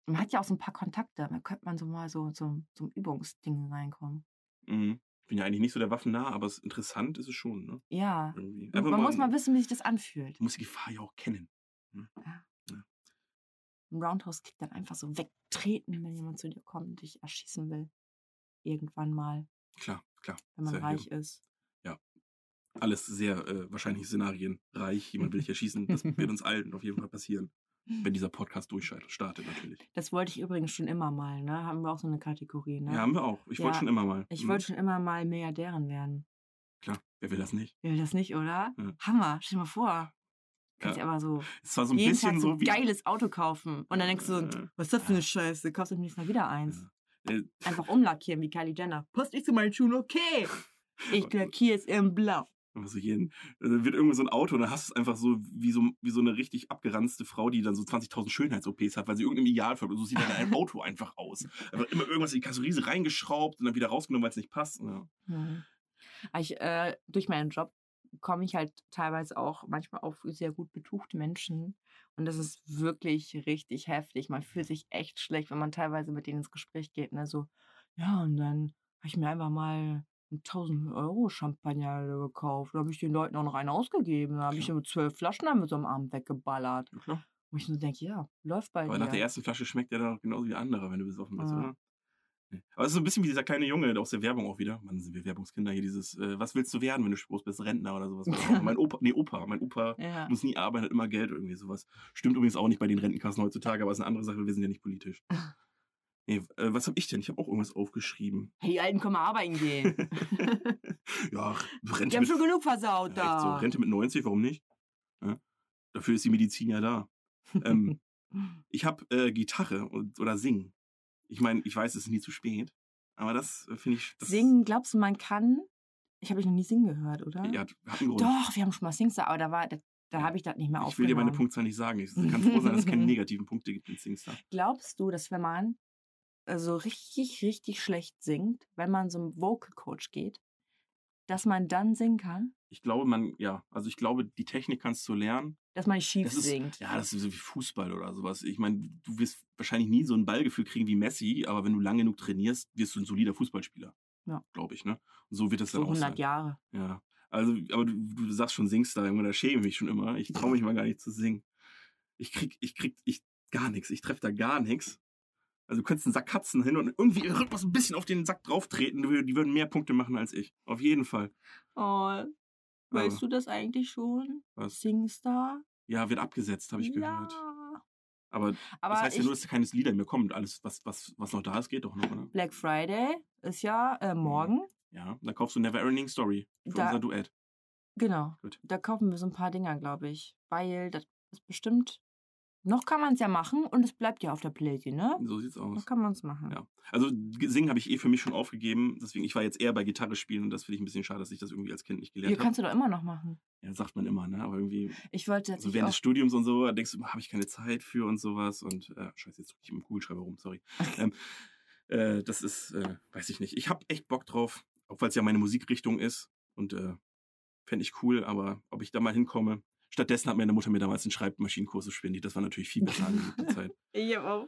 Man hat ja auch so ein paar Kontakte. Da könnte man so mal so zum so Übungsding reinkommen. Mhm. Ich bin ja eigentlich nicht so der Waffennah, aber es interessant ist es schon. Ne? Ja. Man muss mal wissen, wie sich das anfühlt. Du musst die Gefahr ja auch kennen. Ein Roundhouse-Kick dann einfach so wegtreten, wenn jemand zu dir kommt und dich erschießen will. Irgendwann mal, Klar, klar. wenn man Sehr reich hier. ist. Alles sehr äh, wahrscheinlich Szenarien reich. Jemand will dich erschießen. Das wird uns allen auf jeden Fall passieren. Wenn dieser Podcast durchstartet, natürlich. Das wollte ich übrigens schon immer mal, ne? Haben wir auch so eine Kategorie, ne? Ja, haben wir auch. Ich wollte Ja, schon immer mal. Ich Mhm. wollte schon immer mal Milliardärin werden. Klar, wer will das nicht? Will das nicht, oder? Ja. Hammer, stell dir mal vor. Kannst Ja. aber so Es war so ein jeden bisschen Tag so so wie. ein geiles Auto kaufen. Und dann denkst du so, Äh, was ist das für eine Scheiße? Kaufst du nächstes Mal wieder eins. Äh, Einfach umlackieren wie Kylie Jenner. Passt nicht zu meinen Schuhen, okay. Ich lackiere es in blau. Also jeden, dann wird irgendwie so ein Auto und dann hast du es einfach so wie, so wie so eine richtig abgeranzte Frau, die dann so 20.000 Schönheits-OPs hat, weil sie irgendeinem Ideal folgt. Und so sieht dann ein Auto einfach aus. Einfach immer irgendwas in die Kasseriese reingeschraubt und dann wieder rausgenommen, weil es nicht passt. Ja. Hm. Aber Ich, äh, durch meinen Job komme ich halt teilweise auch manchmal auf sehr gut betuchte Menschen. Und das ist wirklich richtig heftig. Man fühlt sich echt schlecht, wenn man teilweise mit denen ins Gespräch geht. Ne? So, ja, und dann habe ich mir einfach mal einen 1000 Euro Champagner gekauft. Da habe ich den Leuten auch noch einen ausgegeben. Da habe ich Klar. zwölf Flaschen dann mit so einem Abend weggeballert. Ja, klar. Wo ich nur denke, ja, läuft bei Aber nach der ersten Flasche schmeckt der dann auch genauso wie andere, wenn du besoffen bist, Ja. oder? Nee. Aber es ist so ein bisschen wie dieser kleine Junge aus der Werbung auch wieder. Mann, sind wir Werbungskinder hier, dieses, äh, was willst du werden, wenn du groß bist? Rentner oder sowas. mein Opa, nee, Opa. Mein Opa ja. muss nie arbeiten, hat immer Geld, irgendwie sowas. Stimmt übrigens auch nicht bei den Rentenkassen heutzutage, aber ist eine andere Sache, wir sind ja nicht politisch. Nee, äh, was habe ich denn? Ich habe auch irgendwas aufgeschrieben. Hey, die Alten können mal arbeiten gehen. ja, die Rente haben mit, schon genug versaut ja, echt so, da. Rente mit 90, warum nicht? Ja? Dafür ist die Medizin ja da. ähm, ich habe äh, Gitarre und, oder Singen. Ich meine, ich weiß, es ist nie zu spät, aber das äh, finde ich. Das, Singen, glaubst du, man kann? Ich habe dich noch nie singen gehört, oder? Ja, hat, einen Grund. Doch, wir haben schon mal Singstar, aber da war, da, da habe ich das nicht mehr ich will dir meine Punktzahl nicht sagen. Ich kann froh sein, dass es keine negativen Punkte gibt in Singstar. Glaubst du, dass wenn man äh, so richtig, richtig schlecht singt, wenn man so einen Vocal Coach geht, dass man dann singen kann? Ich glaube, man, ja, also ich glaube, die Technik kannst du lernen. Dass man schief Das ist, singt. ja, das ist so wie Fußball oder sowas. Ich meine, du wirst wahrscheinlich nie so ein Ballgefühl kriegen wie Messi, aber wenn du lang genug trainierst, wirst du ein solider Fußballspieler. Ja. Glaube ich, ne? Und so wird so dann auch 100 sein. Jahre. Ja. Also, aber du, du sagst schon Singstar, Junge, da schäme ich mich schon immer. Ich traue mich mal gar nicht zu singen. Ich krieg, ich krieg, ich, gar nichts. Ich treffe da gar nichts. Also du könntest einen Sack Katzen hin und irgendwie Rhythmus ein bisschen auf den Sack drauf treten. Die, würden- mehr Punkte machen als ich. Auf jeden Fall. Oh, weißt du das eigentlich schon? was? Singstar? Ja, wird abgesetzt, habe ich gehört. Ja. Aber, Aber das heißt ja nur, dass keine Lieder mehr kommen. Alles, was, was, was noch da ist, geht doch noch, oder? Black Friday ist ja äh, morgen. Ja, dann kaufst du Never Ending Story für Da- unser Duett. Genau. Gut. Da kaufen wir so ein paar Dinger, glaube ich. Weil das ist bestimmt. Noch kann man es ja machen und es bleibt ja auf der Playlist, ne? So sieht's aus. Noch kann man es machen. Ja. Also singen habe ich eh für mich schon aufgegeben. Deswegen, ich war jetzt eher bei Gitarre spielen und das finde ich ein bisschen schade, dass ich das irgendwie als Kind nicht gelernt habe. kannst du doch immer noch machen. Ja, sagt man immer, ne? Aber irgendwie, Ich wollte so tatsächlich während des Studiums und so, da denkst du, habe ich keine Zeit für und sowas. Und äh, scheiße, jetzt drücke ich im Kugelschreiber rum, sorry. ähm, äh, das ist, äh, weiß ich nicht. Ich habe echt Bock drauf, auch weil es ja meine Musikrichtung ist. Und äh, Fände ich cool, aber ob ich da mal hinkomme. Stattdessen hat meine Mutter mir damals einen Schreibmaschinenkurs spendiert. Das war natürlich viel besser an der Zeit. Ich, auch,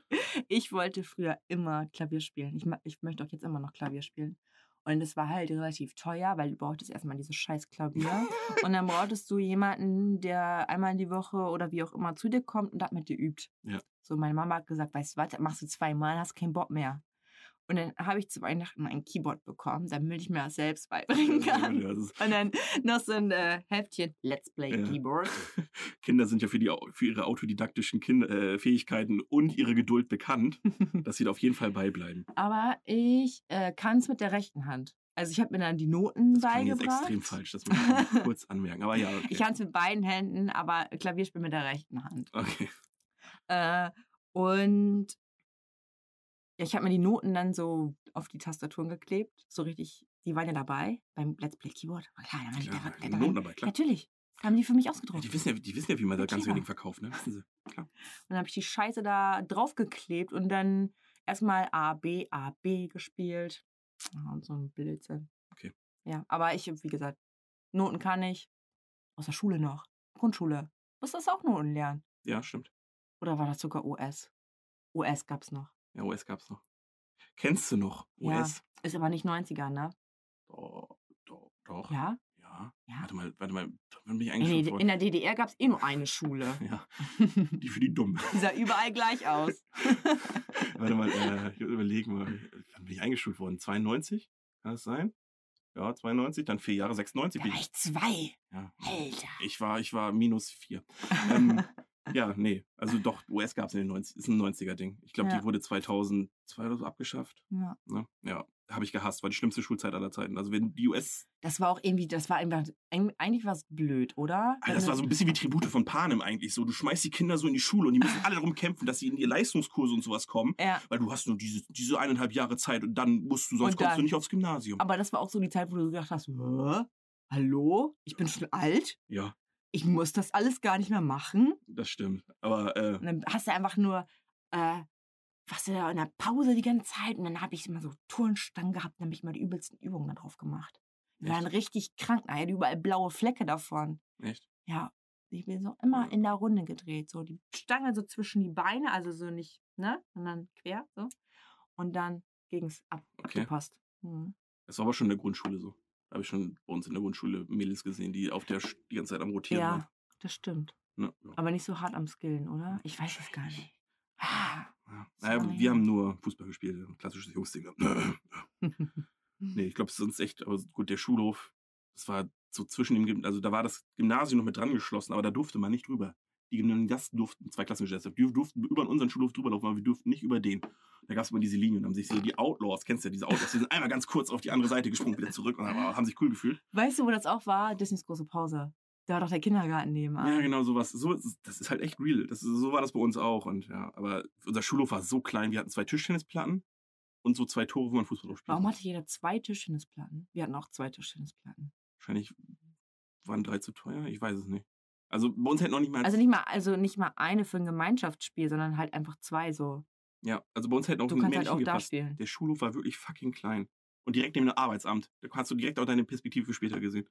ich wollte früher immer Klavier spielen. Ich, ich möchte auch jetzt immer noch Klavier spielen. Und es war halt relativ teuer, weil du brauchtest erstmal dieses scheiß Klavier. und dann brauchtest du jemanden, der einmal in die Woche oder wie auch immer zu dir kommt und das mit dir übt. Ja. So, meine Mama hat gesagt, weißt du was, machst du zweimal, hast keinen Bock mehr. Und dann habe ich zu Weihnachten ein Keyboard bekommen, damit ich mir das selbst beibringen kann. Ja, das ist, Und dann noch so ein äh, Heftchen, Let's Play Ja. Keyboard. Kinder sind ja für, die, für ihre autodidaktischen Kinder, äh, Fähigkeiten und ihre Geduld bekannt, dass sie da auf jeden Fall beibleiben. Aber ich äh, kann es mit der rechten Hand. Also ich habe mir dann die Noten Das klang jetzt beigebracht. extrem falsch, das muss ich kurz anmerken. Aber ja, okay. Ich kann es mit beiden Händen, aber Klavierspiel mit der rechten Hand. okay. Äh, und ja, ich habe mir die Noten dann so auf die Tastaturen geklebt. So richtig, die waren ja dabei beim Let's Play Keyboard. Klar, da waren die Klar, da, die da, Noten da, dabei, klar. Natürlich. Haben die für mich Ja, ausgedruckt. die, wissen ja, die wissen ja, wie man Ja, ganze klar. Ding verkauft, ne? Wissen sie. Klar. Und dann habe ich die Scheiße da draufgeklebt und dann erstmal A, B, A, B gespielt. Ja, und so ein Blödsinn. Okay. Ja, aber ich, wie gesagt, Noten kann ich. Aus der Schule noch. Grundschule. Musst du das auch Noten lernen? Ja, stimmt. Oder war das sogar US? US gab's noch. Ja, US gab's noch. Kennst du noch Ja. US? Ist aber nicht 90er, ne? Doch, doch, doch. Ja? Ja. Ja. Warte mal, warte mal. Mich In, eingeschult der- worden. in der DDR gab's eh nur eine Schule. Ja, die für die Dummen. Die sah überall gleich aus. Warte mal, äh, ich überlege mal. Wann bin ich eingeschult worden? 92? Kann das sein? Ja, 92, dann vier Jahre, 96 Da bin war ich. ich zwei. Ja. Alter. Ich war, ich war minus vier. ähm, ja, nee. Also doch, US gab es in den 90 ist ein 90er-Ding. Ich glaube, Ja. die wurde 2002 oder so abgeschafft. Ja. Ne? Ja, habe ich gehasst. War die schlimmste Schulzeit aller Zeiten. Also wenn die US. Das war auch irgendwie, das war einfach, eigentlich war es blöd, oder? Alter, das war so ein bisschen wie Tribute von Panem eigentlich. So, du schmeißt die Kinder so in die Schule und die müssen alle darum kämpfen, dass sie in die Leistungskurse und sowas kommen. Ja, Weil du hast nur diese, diese eineinhalb Jahre Zeit und dann musst du, sonst Und kommst du dann- nicht aufs Gymnasium. aber das war auch so die Zeit, wo du gedacht hast, "Hä? hallo, ich bin schon alt, ja, ich muss das alles gar nicht mehr machen. das stimmt. Aber äh, Und dann hast du einfach nur, äh, was du da in der Pause die ganze Zeit und dann habe ich immer so Turnstangen gehabt, dann habe ich mal die übelsten Übungen da drauf gemacht. Die waren richtig krank, da hatte überall blaue Flecke davon. echt. Ja, ich bin so immer in der Runde gedreht, so die Stange so zwischen die Beine, also so nicht, ne, sondern quer, so. Und dann ging's ab, Okay. abgepasst. Mhm. Das war aber schon in der Grundschule so. Habe ich schon bei uns in der Grundschule Mädels gesehen, die auf der die ganze Zeit am Rotieren waren. Ja, das stimmt. Ne? Ja. Aber nicht so hart am Skillen, oder? Ich weiß es gar nicht. Ah. Ja. Naja, wir ja- haben nur Fußball gespielt, klassisches Jungsding. nee, ich glaube, es ist uns echt, aber gut, der Schulhof, das war so zwischen dem, also da war das Gymnasium noch mit dran geschlossen, aber da durfte man nicht drüber. Die Gymnasiasten durften, zwei Klassengeschäfte, die durften über unseren Schulhof drüber laufen, aber wir durften nicht über den. Da gab es immer diese Linien und haben sich so die Outlaws, kennst du ja, diese Outlaws, die sind einmal ganz kurz auf die andere Seite gesprungen, wieder zurück und haben sich cool gefühlt. Weißt du, wo das auch war? Disneys große Pause. Da war doch der Kindergarten nebenan. Ja, genau, sowas. So, das ist halt echt real. Das ist, so war das bei uns auch. Und ja, aber unser Schulhof war so klein, wir hatten zwei Tischtennisplatten und so zwei Tore, wo man Fußball spielt. Warum hatte jeder zwei Tischtennisplatten? Wir hatten auch zwei Tischtennisplatten. Wahrscheinlich waren drei zu teuer, ich weiß es nicht. Also bei uns hätten noch nicht mal. Also nicht mal, also nicht mal eine für ein Gemeinschaftsspiel, sondern halt einfach zwei so. ja, also bei uns hätten auch Du kannst halt auch da hingepasst. spielen. Der Schulhof war wirklich fucking klein. Und direkt neben dem Arbeitsamt. Da hast du direkt auch deine Perspektive für später gesehen.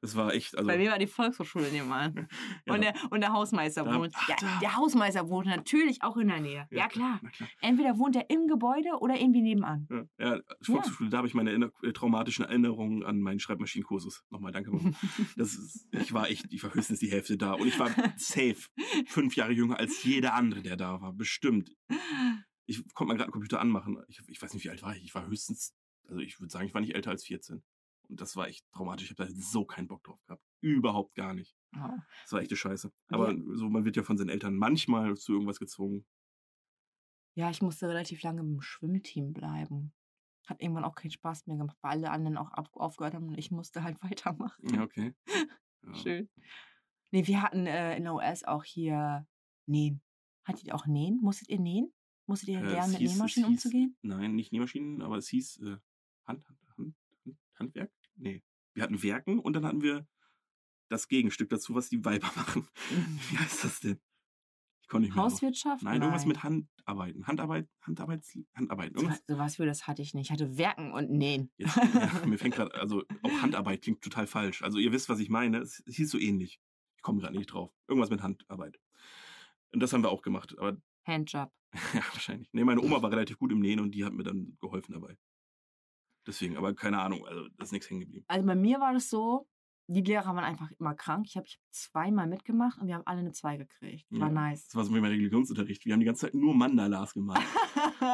Das war echt, also. Bei mir war die Volkshochschule nebenan. ja, und, der, und der Hausmeister Da- wohnt. ach, Ja, da. der Hausmeister wohnt natürlich auch in der Nähe. Ja, klar. Na klar. Entweder wohnt er im Gebäude oder irgendwie nebenan. Ja, ja Volkshochschule, da habe ich meine erinner äh, traumatischen Erinnerungen an meinen Schreibmaschinenkursus. Nochmal, danke. Das ist, ich war echt, ich war höchstens die Hälfte da. Und ich war safe fünf Jahre jünger als jeder andere, der da war. Bestimmt. Ich konnte mal gerade einen Computer anmachen. Ich, ich weiß nicht, wie alt war ich. Ich war höchstens, also ich würde sagen, ich war nicht älter als 14. Und das war echt traumatisch. Ich habe da so keinen Bock drauf gehabt. Überhaupt gar nicht. Oh. Das war echte Scheiße. Aber so, man wird ja von seinen Eltern manchmal zu irgendwas gezwungen. Ja, ich musste relativ lange im Schwimmteam bleiben. Hat irgendwann auch keinen Spaß mehr gemacht, weil alle anderen auch aufgehört haben und ich musste halt weitermachen. Ja, okay. Ja. Schön. Nee, wir hatten äh, in der US auch hier Nähen. Hattet ihr auch Nähen? Musstet ihr nähen? Musstet ihr Äh, lernen, mit hieß- es Nähmaschinen hieß- umzugehen? Nein, nicht Nähmaschinen, aber es hieß äh, Hand, Hand, Hand, Hand, Handwerk? Nee. Wir hatten Werken und dann hatten wir das Gegenstück dazu, was die Weiber machen. Wie heißt das denn? Ich konnte nicht mehr. Hauswirtschaft? Nein, irgendwas mit Handarbeiten. Handarbeit, Handarbeits, Handarbeiten. Irgendwas. So, was für das hatte ich nicht. Ich hatte Werken und Nähen. Jetzt, ja, mir fängt gerade, also auch Handarbeit klingt total falsch. Also ihr wisst, was ich meine. Es, es hieß so ähnlich. Ich komme gerade nicht drauf. Irgendwas mit Handarbeit. Und das haben wir auch gemacht. Aber Handjob. ja, wahrscheinlich. Nee, meine Oma war relativ gut im Nähen und die hat mir dann geholfen dabei. Deswegen, aber keine Ahnung, also ist nichts hängen geblieben. Also bei mir war das so, die Lehrer waren einfach immer krank. Ich habe ich hab zweimal mitgemacht und wir haben alle eine 2 gekriegt. War Ja. nice. Das war so wie mein Religionsunterricht. Wir haben die ganze Zeit nur Mandalas gemacht.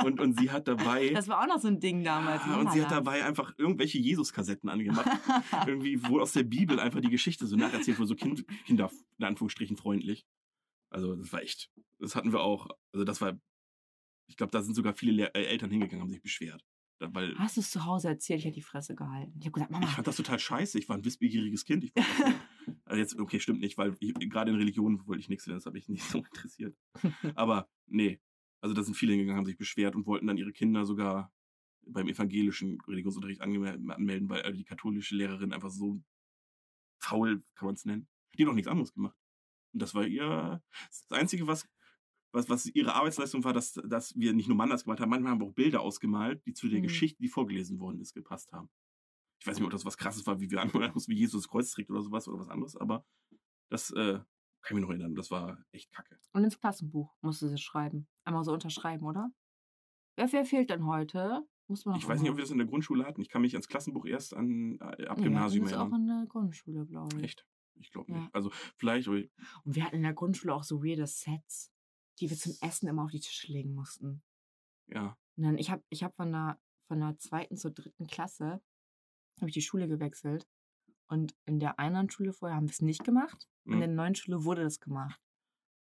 Und, und sie hat dabei. das war auch noch so ein Ding damals. Ja, und sie hat dabei einfach irgendwelche Jesus-Kassetten angemacht. Irgendwie, wo aus der Bibel einfach die Geschichte so nacherzählt wurde, so kind, Kinder, in Anführungsstrichen, freundlich. Also, das war echt. Das hatten wir auch. Also, das war. Ich glaube, da sind sogar viele Lehr äh, Eltern hingegangen, haben sich beschwert. Da, weil Hast du es zu Hause erzählt? Ich hätte die Fresse gehalten. Ich habe gesagt, Mama, ich fand das total scheiße. Ich war ein wissbegieriges Kind. Ich also jetzt, okay, stimmt nicht, weil ich, gerade in Religion wollte ich nichts lernen, das habe ich nicht so interessiert. Aber nee, also da sind viele hingegangen, haben sich beschwert und wollten dann ihre Kinder sogar beim evangelischen Religionsunterricht anmelden, weil äh, die katholische Lehrerin einfach so faul, kann man es nennen. Die hat doch nichts anderes gemacht. Und das war ihr, das Einzige, was, was, was ihre Arbeitsleistung war, dass, dass wir nicht nur Mandas gemacht haben, manchmal haben wir auch Bilder ausgemalt, die zu der Mhm. Geschichte, die vorgelesen worden ist, gepasst haben. Ich weiß nicht, ob das was krasses war, wie wir anmalen mussten, wie Jesus Kreuz trägt oder sowas oder was anderes, aber das äh, kann ich mich noch erinnern. Das war echt kacke. und ins Klassenbuch musste sie schreiben. Einmal so unterschreiben, oder? Wer, wer fehlt denn heute? Muss man Ich weiß nicht, ob wir das in der Grundschule hatten. Ich kann mich ans Klassenbuch erst an, äh, ab Gymnasium Das auch erinnern. in der Grundschule, glaube ich. Echt? Ich glaube Ja. nicht. Also vielleicht, Und wir hatten in der Grundschule auch so weirde Sets, die wir zum Essen immer auf die Tische legen mussten. ja. Und dann, ich habe ich hab von, der, von der zweiten zur dritten Klasse habe ich die Schule gewechselt. Und in der einen Schule vorher haben wir es nicht gemacht. In Hm. der neuen Schule wurde das gemacht.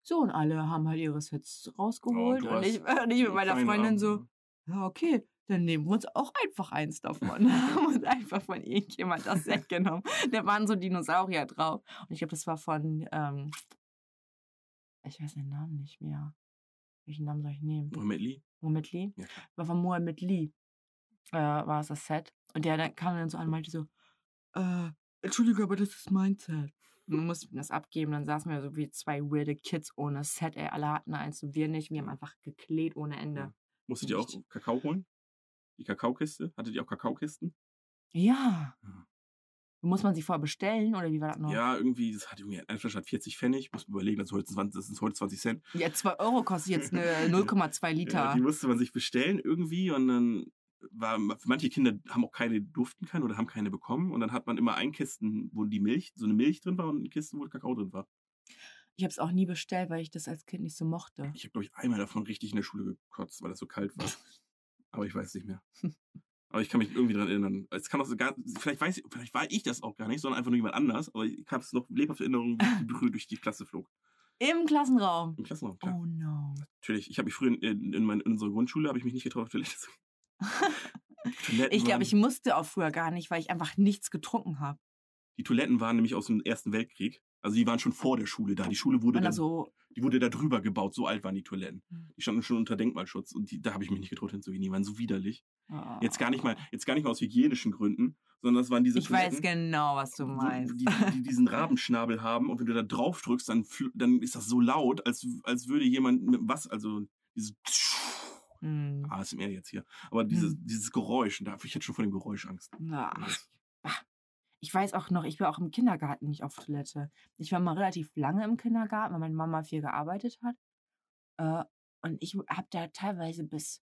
So, und alle haben halt ihre Sets rausgeholt. du und, ich, und ich mit meiner Freundin so, ne? ja, okay, dann nehmen wir uns auch einfach eins davon. haben uns einfach von irgendjemand das Set genommen. Da waren so Dinosaurier drauf. Und ich glaube, das war von, ähm, ich weiß den Namen nicht mehr. Welchen Namen soll ich nehmen? Mohammed Lee? Mohammed Lee? Ja, war von Mohammed Lee, äh, war es das Set. Und der dann kam dann so an und meinte so, äh, Entschuldigung, aber das ist mein Set. Und dann mussten das abgeben. Dann saßen wir so wie zwei weirde Kids ohne Set. Ey, alle hatten eins und wir nicht. Wir haben einfach geklebt ohne Ende. Ja. Musstet ihr auch. Kakao holen? Die Kakaokiste? Hattet ihr auch Kakaokisten? Ja. Ja. Muss man sie vorher bestellen oder wie war das noch? Ja, irgendwie, das hat irgendwie, eine Flasche hat 40 Pfennig. Muss man überlegen, das, ist heute 20, das ist heute 20 Cent. Ja, 2 Euro kostet jetzt eine 0,2 Liter. Ja, die musste man sich bestellen irgendwie und dann war, manche Kinder haben auch keine, durften keine oder haben keine bekommen und dann hat man immer ein Kisten, wo die Milch, so eine Milch drin war und ein Kisten, wo Kakao drin war. ich habe es auch nie bestellt, weil ich das als Kind nicht so mochte. Ich habe, glaube ich, einmal davon richtig in der Schule gekotzt, weil das so kalt war. Aber ich weiß nicht mehr. Aber ich kann mich irgendwie daran erinnern. Es kann auch so gar, vielleicht weiß ich, vielleicht war ich das auch gar nicht, sondern einfach nur jemand anders. Aber ich habe es noch lebhafte Erinnerungen, wie die Brühe durch die Klasse flog. Im Klassenraum. Im Klassenraum, klar. Oh no. Natürlich. Ich habe mich früher in, in, in, mein, in unserer Grundschule habe ich mich nicht getraut, auf Toilette zu Ich glaube, ich musste auch früher gar nicht, weil ich einfach nichts getrunken habe. Die Toiletten waren nämlich aus dem Ersten Weltkrieg. Also die waren schon vor der Schule da. Die Schule wurde, dann, also, die wurde da drüber gebaut. So alt waren die Toiletten. Hm. Die standen schon unter Denkmalschutz. Und die, da habe ich mich nicht getraut hinzugehen. Die waren so widerlich. oh. Jetzt gar nicht mal, jetzt gar nicht mal aus hygienischen Gründen, sondern das waren diese Ich weiß Toiletten, genau, was du meinst. Die, die diesen Rabenschnabel haben. Und wenn du da drauf drückst, dann, dann ist das so laut, als, als würde jemand mit was, also dieses Hm. ASMR jetzt hier. Aber dieses, Hm. dieses Geräusch, ich hatte schon vor dem Geräusch Angst. Ah. Ich weiß auch noch, ich war auch im Kindergarten nicht auf Toilette. Ich war mal relativ lange im Kindergarten, weil meine Mama viel gearbeitet hat. Äh, und ich habe da teilweise bis,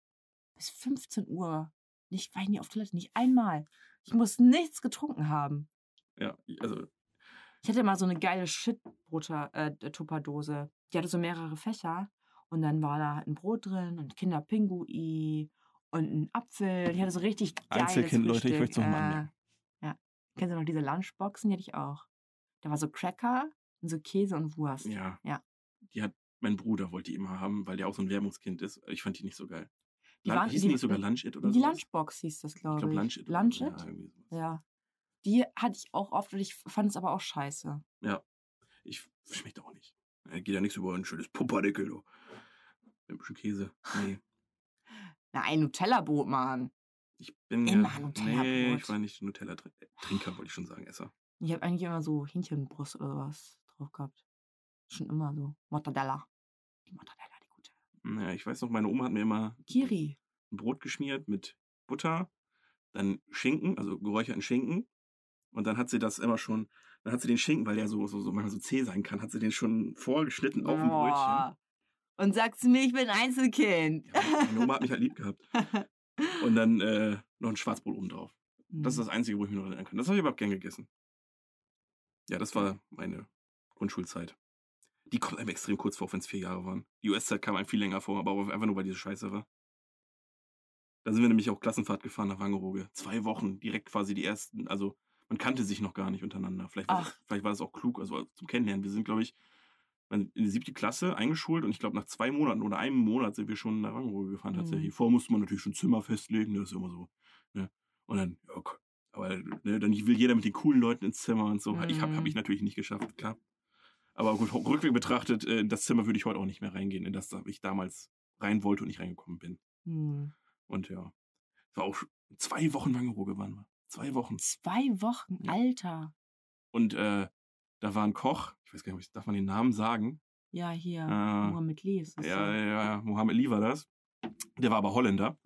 bis 15 Uhr nicht, war ich nie auf Toilette, nicht einmal. Ich muss nichts getrunken haben. Ja, also Ich hatte mal so eine geile Shit-Tupperdose. Die hatte so mehrere Fächer. Und dann war da halt ein Brot drin und Kinderpingui und ein Apfel. Ich hatte so richtig geiles Einzelkind, Leute, ich Frühstück. möchte es noch mal anmerken. Ja. Kennst du noch diese Lunchboxen? Die hatte ich auch. Da war so Cracker und so Käse und Wurst. Ja. Ja. Die hat mein Bruder wollte die immer haben, weil der auch so ein Werbungskind ist. Ich fand die nicht so geil. Die Lun- waren- hieß die- nicht sogar Lunch It oder Die sowas? Lunchbox hieß das, glaube ich. glaube Lunch It. oder- Lunch Ja, It? sowas. Ja. Die hatte ich auch oft und ich fand es aber auch scheiße. Ich schmeckt auch nicht. Äh, Geht ja nichts über ein schönes Pupperdeckel. Mit ein bisschen Käse. Nee. Na, ein Nutella-Brot, Mann. Ich bin Immer ja, Nutella-Brot. Nee, ich war nicht Nutella-Trinker, wollte ich schon sagen, Esser. Ich habe eigentlich immer so Hähnchenbrust oder was drauf gehabt. Schon immer so. Mortadella. Die Mortadella, die gute. Naja, ich weiß noch, meine Oma hat mir immer Kiri. ein Brot geschmiert mit Butter, dann Schinken, also geräucherten Schinken. Und dann hat sie das immer schon, dann hat sie den Schinken, weil der so, so, so manchmal so zäh sein kann, hat sie den schon vorgeschnitten auf dem Brötchen. Und sagst du mir, ich bin Einzelkind. Ja, meine Oma hat mich halt lieb gehabt. Und dann äh, noch ein Schwarzbrot oben drauf. Das ist Mhm. das Einzige, wo ich mich noch erinnern kann. Das habe ich aber auch gern gegessen. Ja, das war meine Grundschulzeit. Die kommt einem extrem kurz vor, wenn es vier Jahre waren. Die US-Zeit kam einem viel länger vor, aber einfach nur, weil diese Scheiße war. Da sind wir nämlich auch Klassenfahrt gefahren nach Wangerooge. Zwei Wochen, direkt quasi die ersten. Also, man kannte sich noch gar nicht untereinander. Vielleicht war, das, vielleicht war das auch klug, also zum Kennenlernen. Wir sind, glaube ich, in die siebte Klasse eingeschult und ich glaube, nach zwei Monaten oder einem Monat sind wir schon nach Wangerooge gefahren tatsächlich. Mhm. Vorher musste man natürlich schon Zimmer festlegen, das ist immer so. Ne? Und dann, ja, aber ne, dann will jeder mit den coolen Leuten ins Zimmer und so. Ich habe hab Mhm. ich natürlich nicht geschafft, klar. Aber gut, rückwärts betrachtet, äh, in das Zimmer würde ich heute auch nicht mehr reingehen, in das da ich damals rein wollte und nicht reingekommen bin. Hm. Und ja, es war auch zwei Wochen Wangerooge waren wir. Zwei Wochen. Zwei Wochen, Ja. Alter. Und äh, da war ein Koch, ich weiß gar nicht, darf man den Namen sagen? Ja, hier. Äh, Mohammed Lee ist das. Ja, so. ja, ja, Mohammed Ali war das. Der war aber Holländer.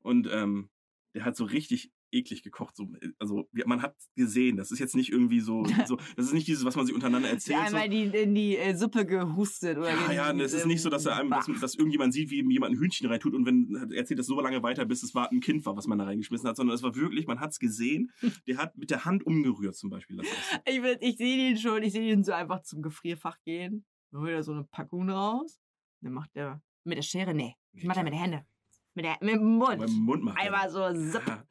Und ähm, der hat so richtig eklig gekocht. So, also wir- man hat gesehen, das ist jetzt nicht irgendwie so, so das ist nicht dieses, was man sich untereinander Der erzählt. So. einmal die, in die äh, Suppe gehustet. Oder Ja, ja, und es ist nicht so, dass, er einem, dass, dass irgendjemand sieht, wie jemand ein Hühnchen reintut und wenn er erzählt das so lange weiter, bis es war ein Kind war, was man da reingeschmissen hat, sondern es war wirklich, man hat es gesehen, der hat mit der Hand umgerührt zum Beispiel. Ich, ich sehe den schon, ich sehe den so einfach zum Gefrierfach gehen. Dann holt er so eine Packung raus. Dann macht er mit der Schere, nee, das macht er mit der Hände. Mit, der, mit dem Mund. Beim Mund macht Einmal so, zipp, Ja.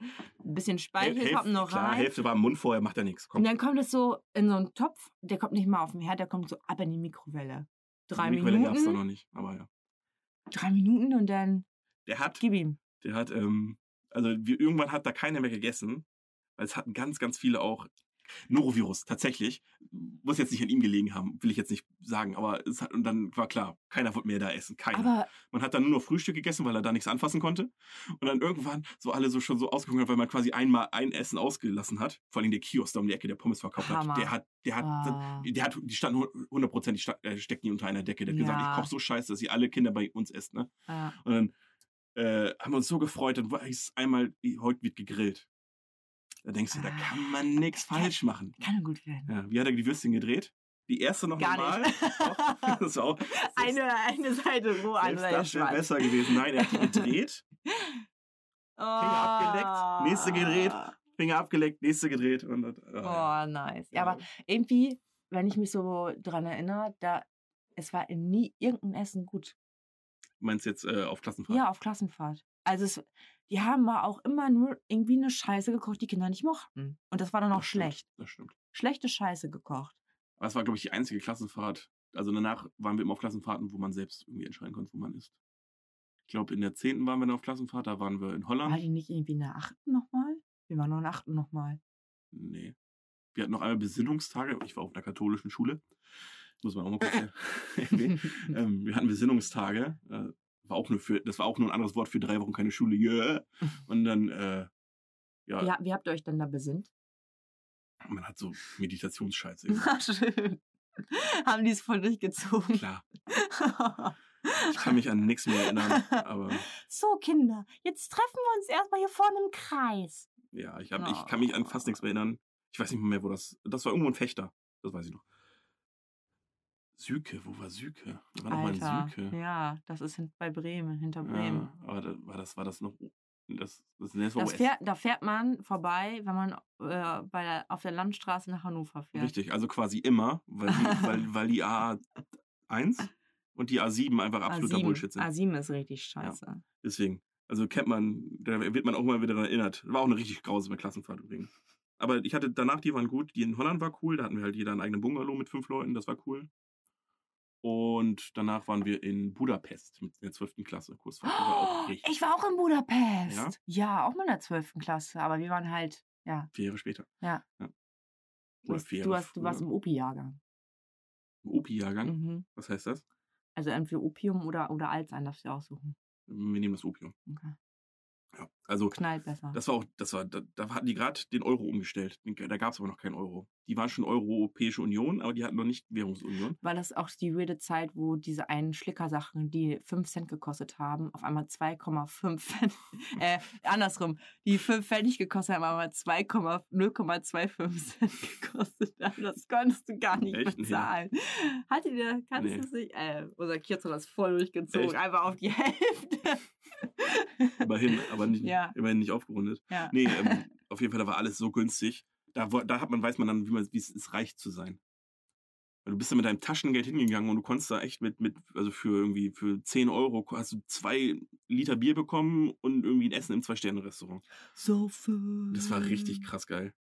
ein bisschen Speichel kommt noch klar, rein. Hälfte war im Mund vorher, macht er nichts. Und dann kommt es so in so einen Topf, der kommt nicht mal auf den Herd, der kommt so ab in die Mikrowelle. Drei Mikrowelle gab's da Minuten, noch nicht, aber ja. drei Minuten und dann Der hat gib ihm. Der hat, ähm, also wir, irgendwann hat da keiner mehr gegessen, weil es hatten ganz, ganz viele auch Norovirus, tatsächlich. Muss jetzt nicht an ihm gelegen haben, will ich jetzt nicht sagen, aber es hat, und dann war klar, keiner wollte mehr da essen, keiner. Aber man hat dann nur noch Frühstück gegessen, weil er da nichts anfassen konnte. Und dann irgendwann so alle so schon so ausgeguckt hat, weil man quasi einmal ein Essen ausgelassen hat. Vor allem der Kiosk da um die Ecke, der Pommes verkauft Hammer. hat. Der hat, der hat, Ah. der hat, die standen hundertprozentig äh, steckten die unter einer Decke. Der hat gesagt, Ja. ich koche so scheiße, dass ihr alle Kinder bei uns esst, ne? ja. Und dann äh, haben wir uns so gefreut, dann war es einmal, heute wird gegrillt. Da denkst du, da Ah. kann man nichts falsch machen. kann gut werden. Ja, wie hat er die Würstchen gedreht? Die erste noch Gar normal? Doch, das auch, eine, eine Seite roh, eine selbst Seite das wäre besser gewesen. Nein, er hat die gedreht, Oh. abgeleckt, nächste gedreht. Finger abgeleckt, nächste gedreht. Und, das- Oh, ah, nice. Ja, aber irgendwie, wenn ich mich so dran erinnere, da es war nie irgendein Essen gut. Du meinst jetzt äh, auf Klassenfahrt? Ja, auf Klassenfahrt. Also es, die haben mal auch immer nur irgendwie eine Scheiße gekocht, die Kinder nicht mochten. Und das war dann auch Das stimmt, schlecht. Das stimmt. Schlechte Scheiße gekocht. Aber es war, glaube ich, die einzige Klassenfahrt. Also danach waren wir immer auf Klassenfahrten, wo man selbst irgendwie entscheiden konnte, wo man ist. Ich glaube, in der 10. waren wir dann auf Klassenfahrt, da waren wir in Holland. War die nicht irgendwie in der achten nochmal? Wir waren noch in der achten nochmal. Nee. Wir hatten noch einmal Besinnungstage. Ich war auf einer katholischen Schule. Muss man auch mal kurz erwähnen. ähm, wir hatten Besinnungstage. Äh, war auch nur für, das war auch nur ein anderes Wort für drei Wochen keine Schule. Yeah. Und dann, äh, ja, Ja, wie habt ihr euch denn da besinnt? man hat so Meditationsscheiße. Na schön. Haben die es voll durchgezogen? Klar. Ich kann mich an nichts mehr erinnern. Aber so, Kinder, jetzt treffen wir uns erstmal hier vorne im Kreis. ja, ich, hab, ich kann mich an fast nichts mehr erinnern. Ich weiß nicht mehr, wo das. Das war irgendwo ein Fechter. Das weiß ich noch. Süke, wo war Süke? Da war noch mal Alter, ein Süke. ja, das ist bei Bremen, hinter Bremen. Ja, aber da, war das war das noch das das, das Das fährt, da fährt man vorbei, wenn man äh, bei der, auf der Landstraße nach Hannover fährt. Richtig, also quasi immer, weil die, weil, weil die A1 und die A7 einfach absoluter A7, Bullshit sind. A7 ist richtig scheiße. Deswegen, also kennt man, da wird man auch mal wieder daran erinnert. War auch eine richtig grausame Klassenfahrt übrigens. Aber ich hatte danach, die waren gut. Die in Holland war cool, da hatten wir halt jeder einen eigenen Bungalow mit fünf Leuten, das war cool. Und danach waren wir in Budapest mit der 12. Klasse. Kursfahrt, die war. Oh, ich war auch in Budapest. Ja, auch mit der 12. Klasse, aber wir waren halt, ja. Vier Jahre später. Ja. ja. Du, Oder vier du, Jahre hast, du warst im Opi-Jahrgang. Im Opi-Jahrgang. Mhm. Was heißt das? Also entweder Opium oder, oder Alzheimer darfst du aussuchen. Wir nehmen das Opium. Okay. Ja, also Knallt besser. das war auch, das war, da, da hatten die gerade den Euro umgestellt. Da gab es aber noch keinen Euro. Die waren schon Europäische Union, aber die hatten noch nicht Währungsunion. War das auch die weirde Zeit, wo diese einen Schlickersachen, die 5 Cent gekostet haben, auf einmal 2,5 Cent, äh, andersrum, die 5 Pfennig gekostet haben, aber 2,0,25 Cent gekostet haben. Das konntest du gar nicht Echt? Nee. bezahlen. Hattet ihr, kannst Nee. du es nicht? Äh, unser Kiez hat das voll durchgezogen, Echt? einfach auf die Hälfte. Immerhin, aber nicht, Ja. immerhin nicht aufgerundet. ja. Nee, ähm, auf jeden Fall, da war alles so günstig. Da, da hat man, weiß man dann, wie, man, wie es ist, reich zu sein. Weil du bist da mit deinem Taschengeld hingegangen und du konntest da echt mit, mit, also für irgendwie, für 10 Euro hast du zwei Liter Bier bekommen und irgendwie ein Essen im Zwei-Sterne-Restaurant. So viel. Das war richtig krass geil.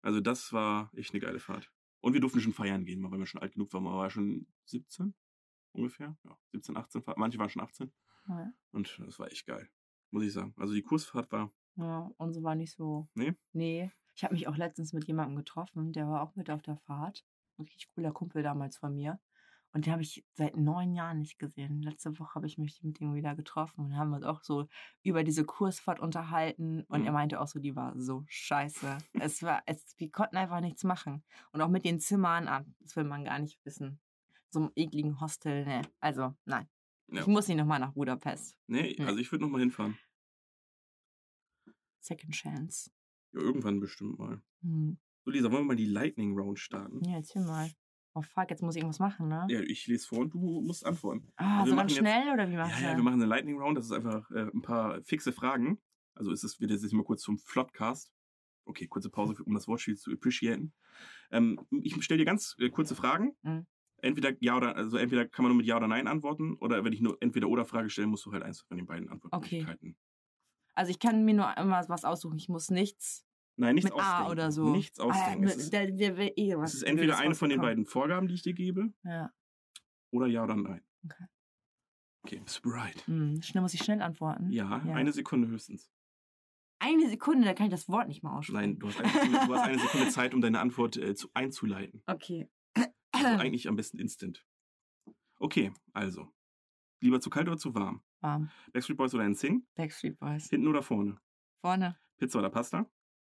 Also das war echt eine geile Fahrt. Und wir durften schon feiern gehen, weil wir schon alt genug waren. Man war schon 17 ungefähr. Ja, 17, 18. Manche waren schon 18. Ja. Und das war echt geil. Muss ich sagen. Also die Kursfahrt war, Ja, unsere war nicht so. Nee? Nee. Ich habe mich auch letztens mit jemandem getroffen, der war auch mit auf der Fahrt. Ein richtig cooler Kumpel damals von mir. Und den habe ich seit neun Jahren nicht gesehen. Letzte Woche habe ich mich mit ihm wieder getroffen und haben uns auch so über diese Kursfahrt unterhalten. Und Mhm. er meinte auch so, die war so scheiße. es war, es, wir konnten einfach nichts machen. Und auch mit den Zimmern, ah, das will man gar nicht wissen. So einem ekligen Hostel, ne. Also, nein. Ja. Ich muss nicht nochmal nach Budapest. nee, also ich würde noch mal hinfahren. Second Chance. Ja, irgendwann bestimmt mal. Hm. So, Lisa, wollen wir mal die Lightning Round starten? Ja, erzähl mal. Oh fuck, jetzt muss ich irgendwas machen, ne? Ja, ich lese vor und du musst antworten. Ah, Also wir so ganz jetzt- schnell oder wie Ja, machst ja, du? wir machen eine Lightning Round. Das ist einfach äh, ein paar fixe Fragen. Also ist es, wird jetzt mal kurz zum Flotcast. Okay, kurze Pause, um das Wortspiel zu appreciaten. Ähm, ich stelle dir ganz äh, kurze Fragen. Mhm. Entweder ja oder also entweder kann man nur mit Ja oder Nein antworten oder wenn ich nur entweder oder Frage stelle, musst du halt eins von den beiden Antwortmöglichkeiten. Also ich kann mir nur immer was aussuchen. Ich muss nichts Nein, nichts mit A ausdenken. oder so. Nichts ausdenken. Ah, es, ist, der, wir, eh es ist entweder eine von den beiden Vorgaben, die ich dir gebe, Ja. oder Ja oder Nein. Okay. Okay, bist du bereit? Hm, schnell muss ich schnell antworten. Ja, Ja. eine Sekunde höchstens. Eine Sekunde, da kann ich das Wort nicht mal aussprechen. Nein, du hast eine Sekunde, hast eine Sekunde Zeit, um deine Antwort äh, zu, einzuleiten. Okay. Also eigentlich am besten instant. Okay, also. Lieber zu kalt oder zu warm? Warm. Backstreet Boys oder NSYNC? Backstreet Boys. Hinten oder vorne? Vorne. Pizza oder Pasta?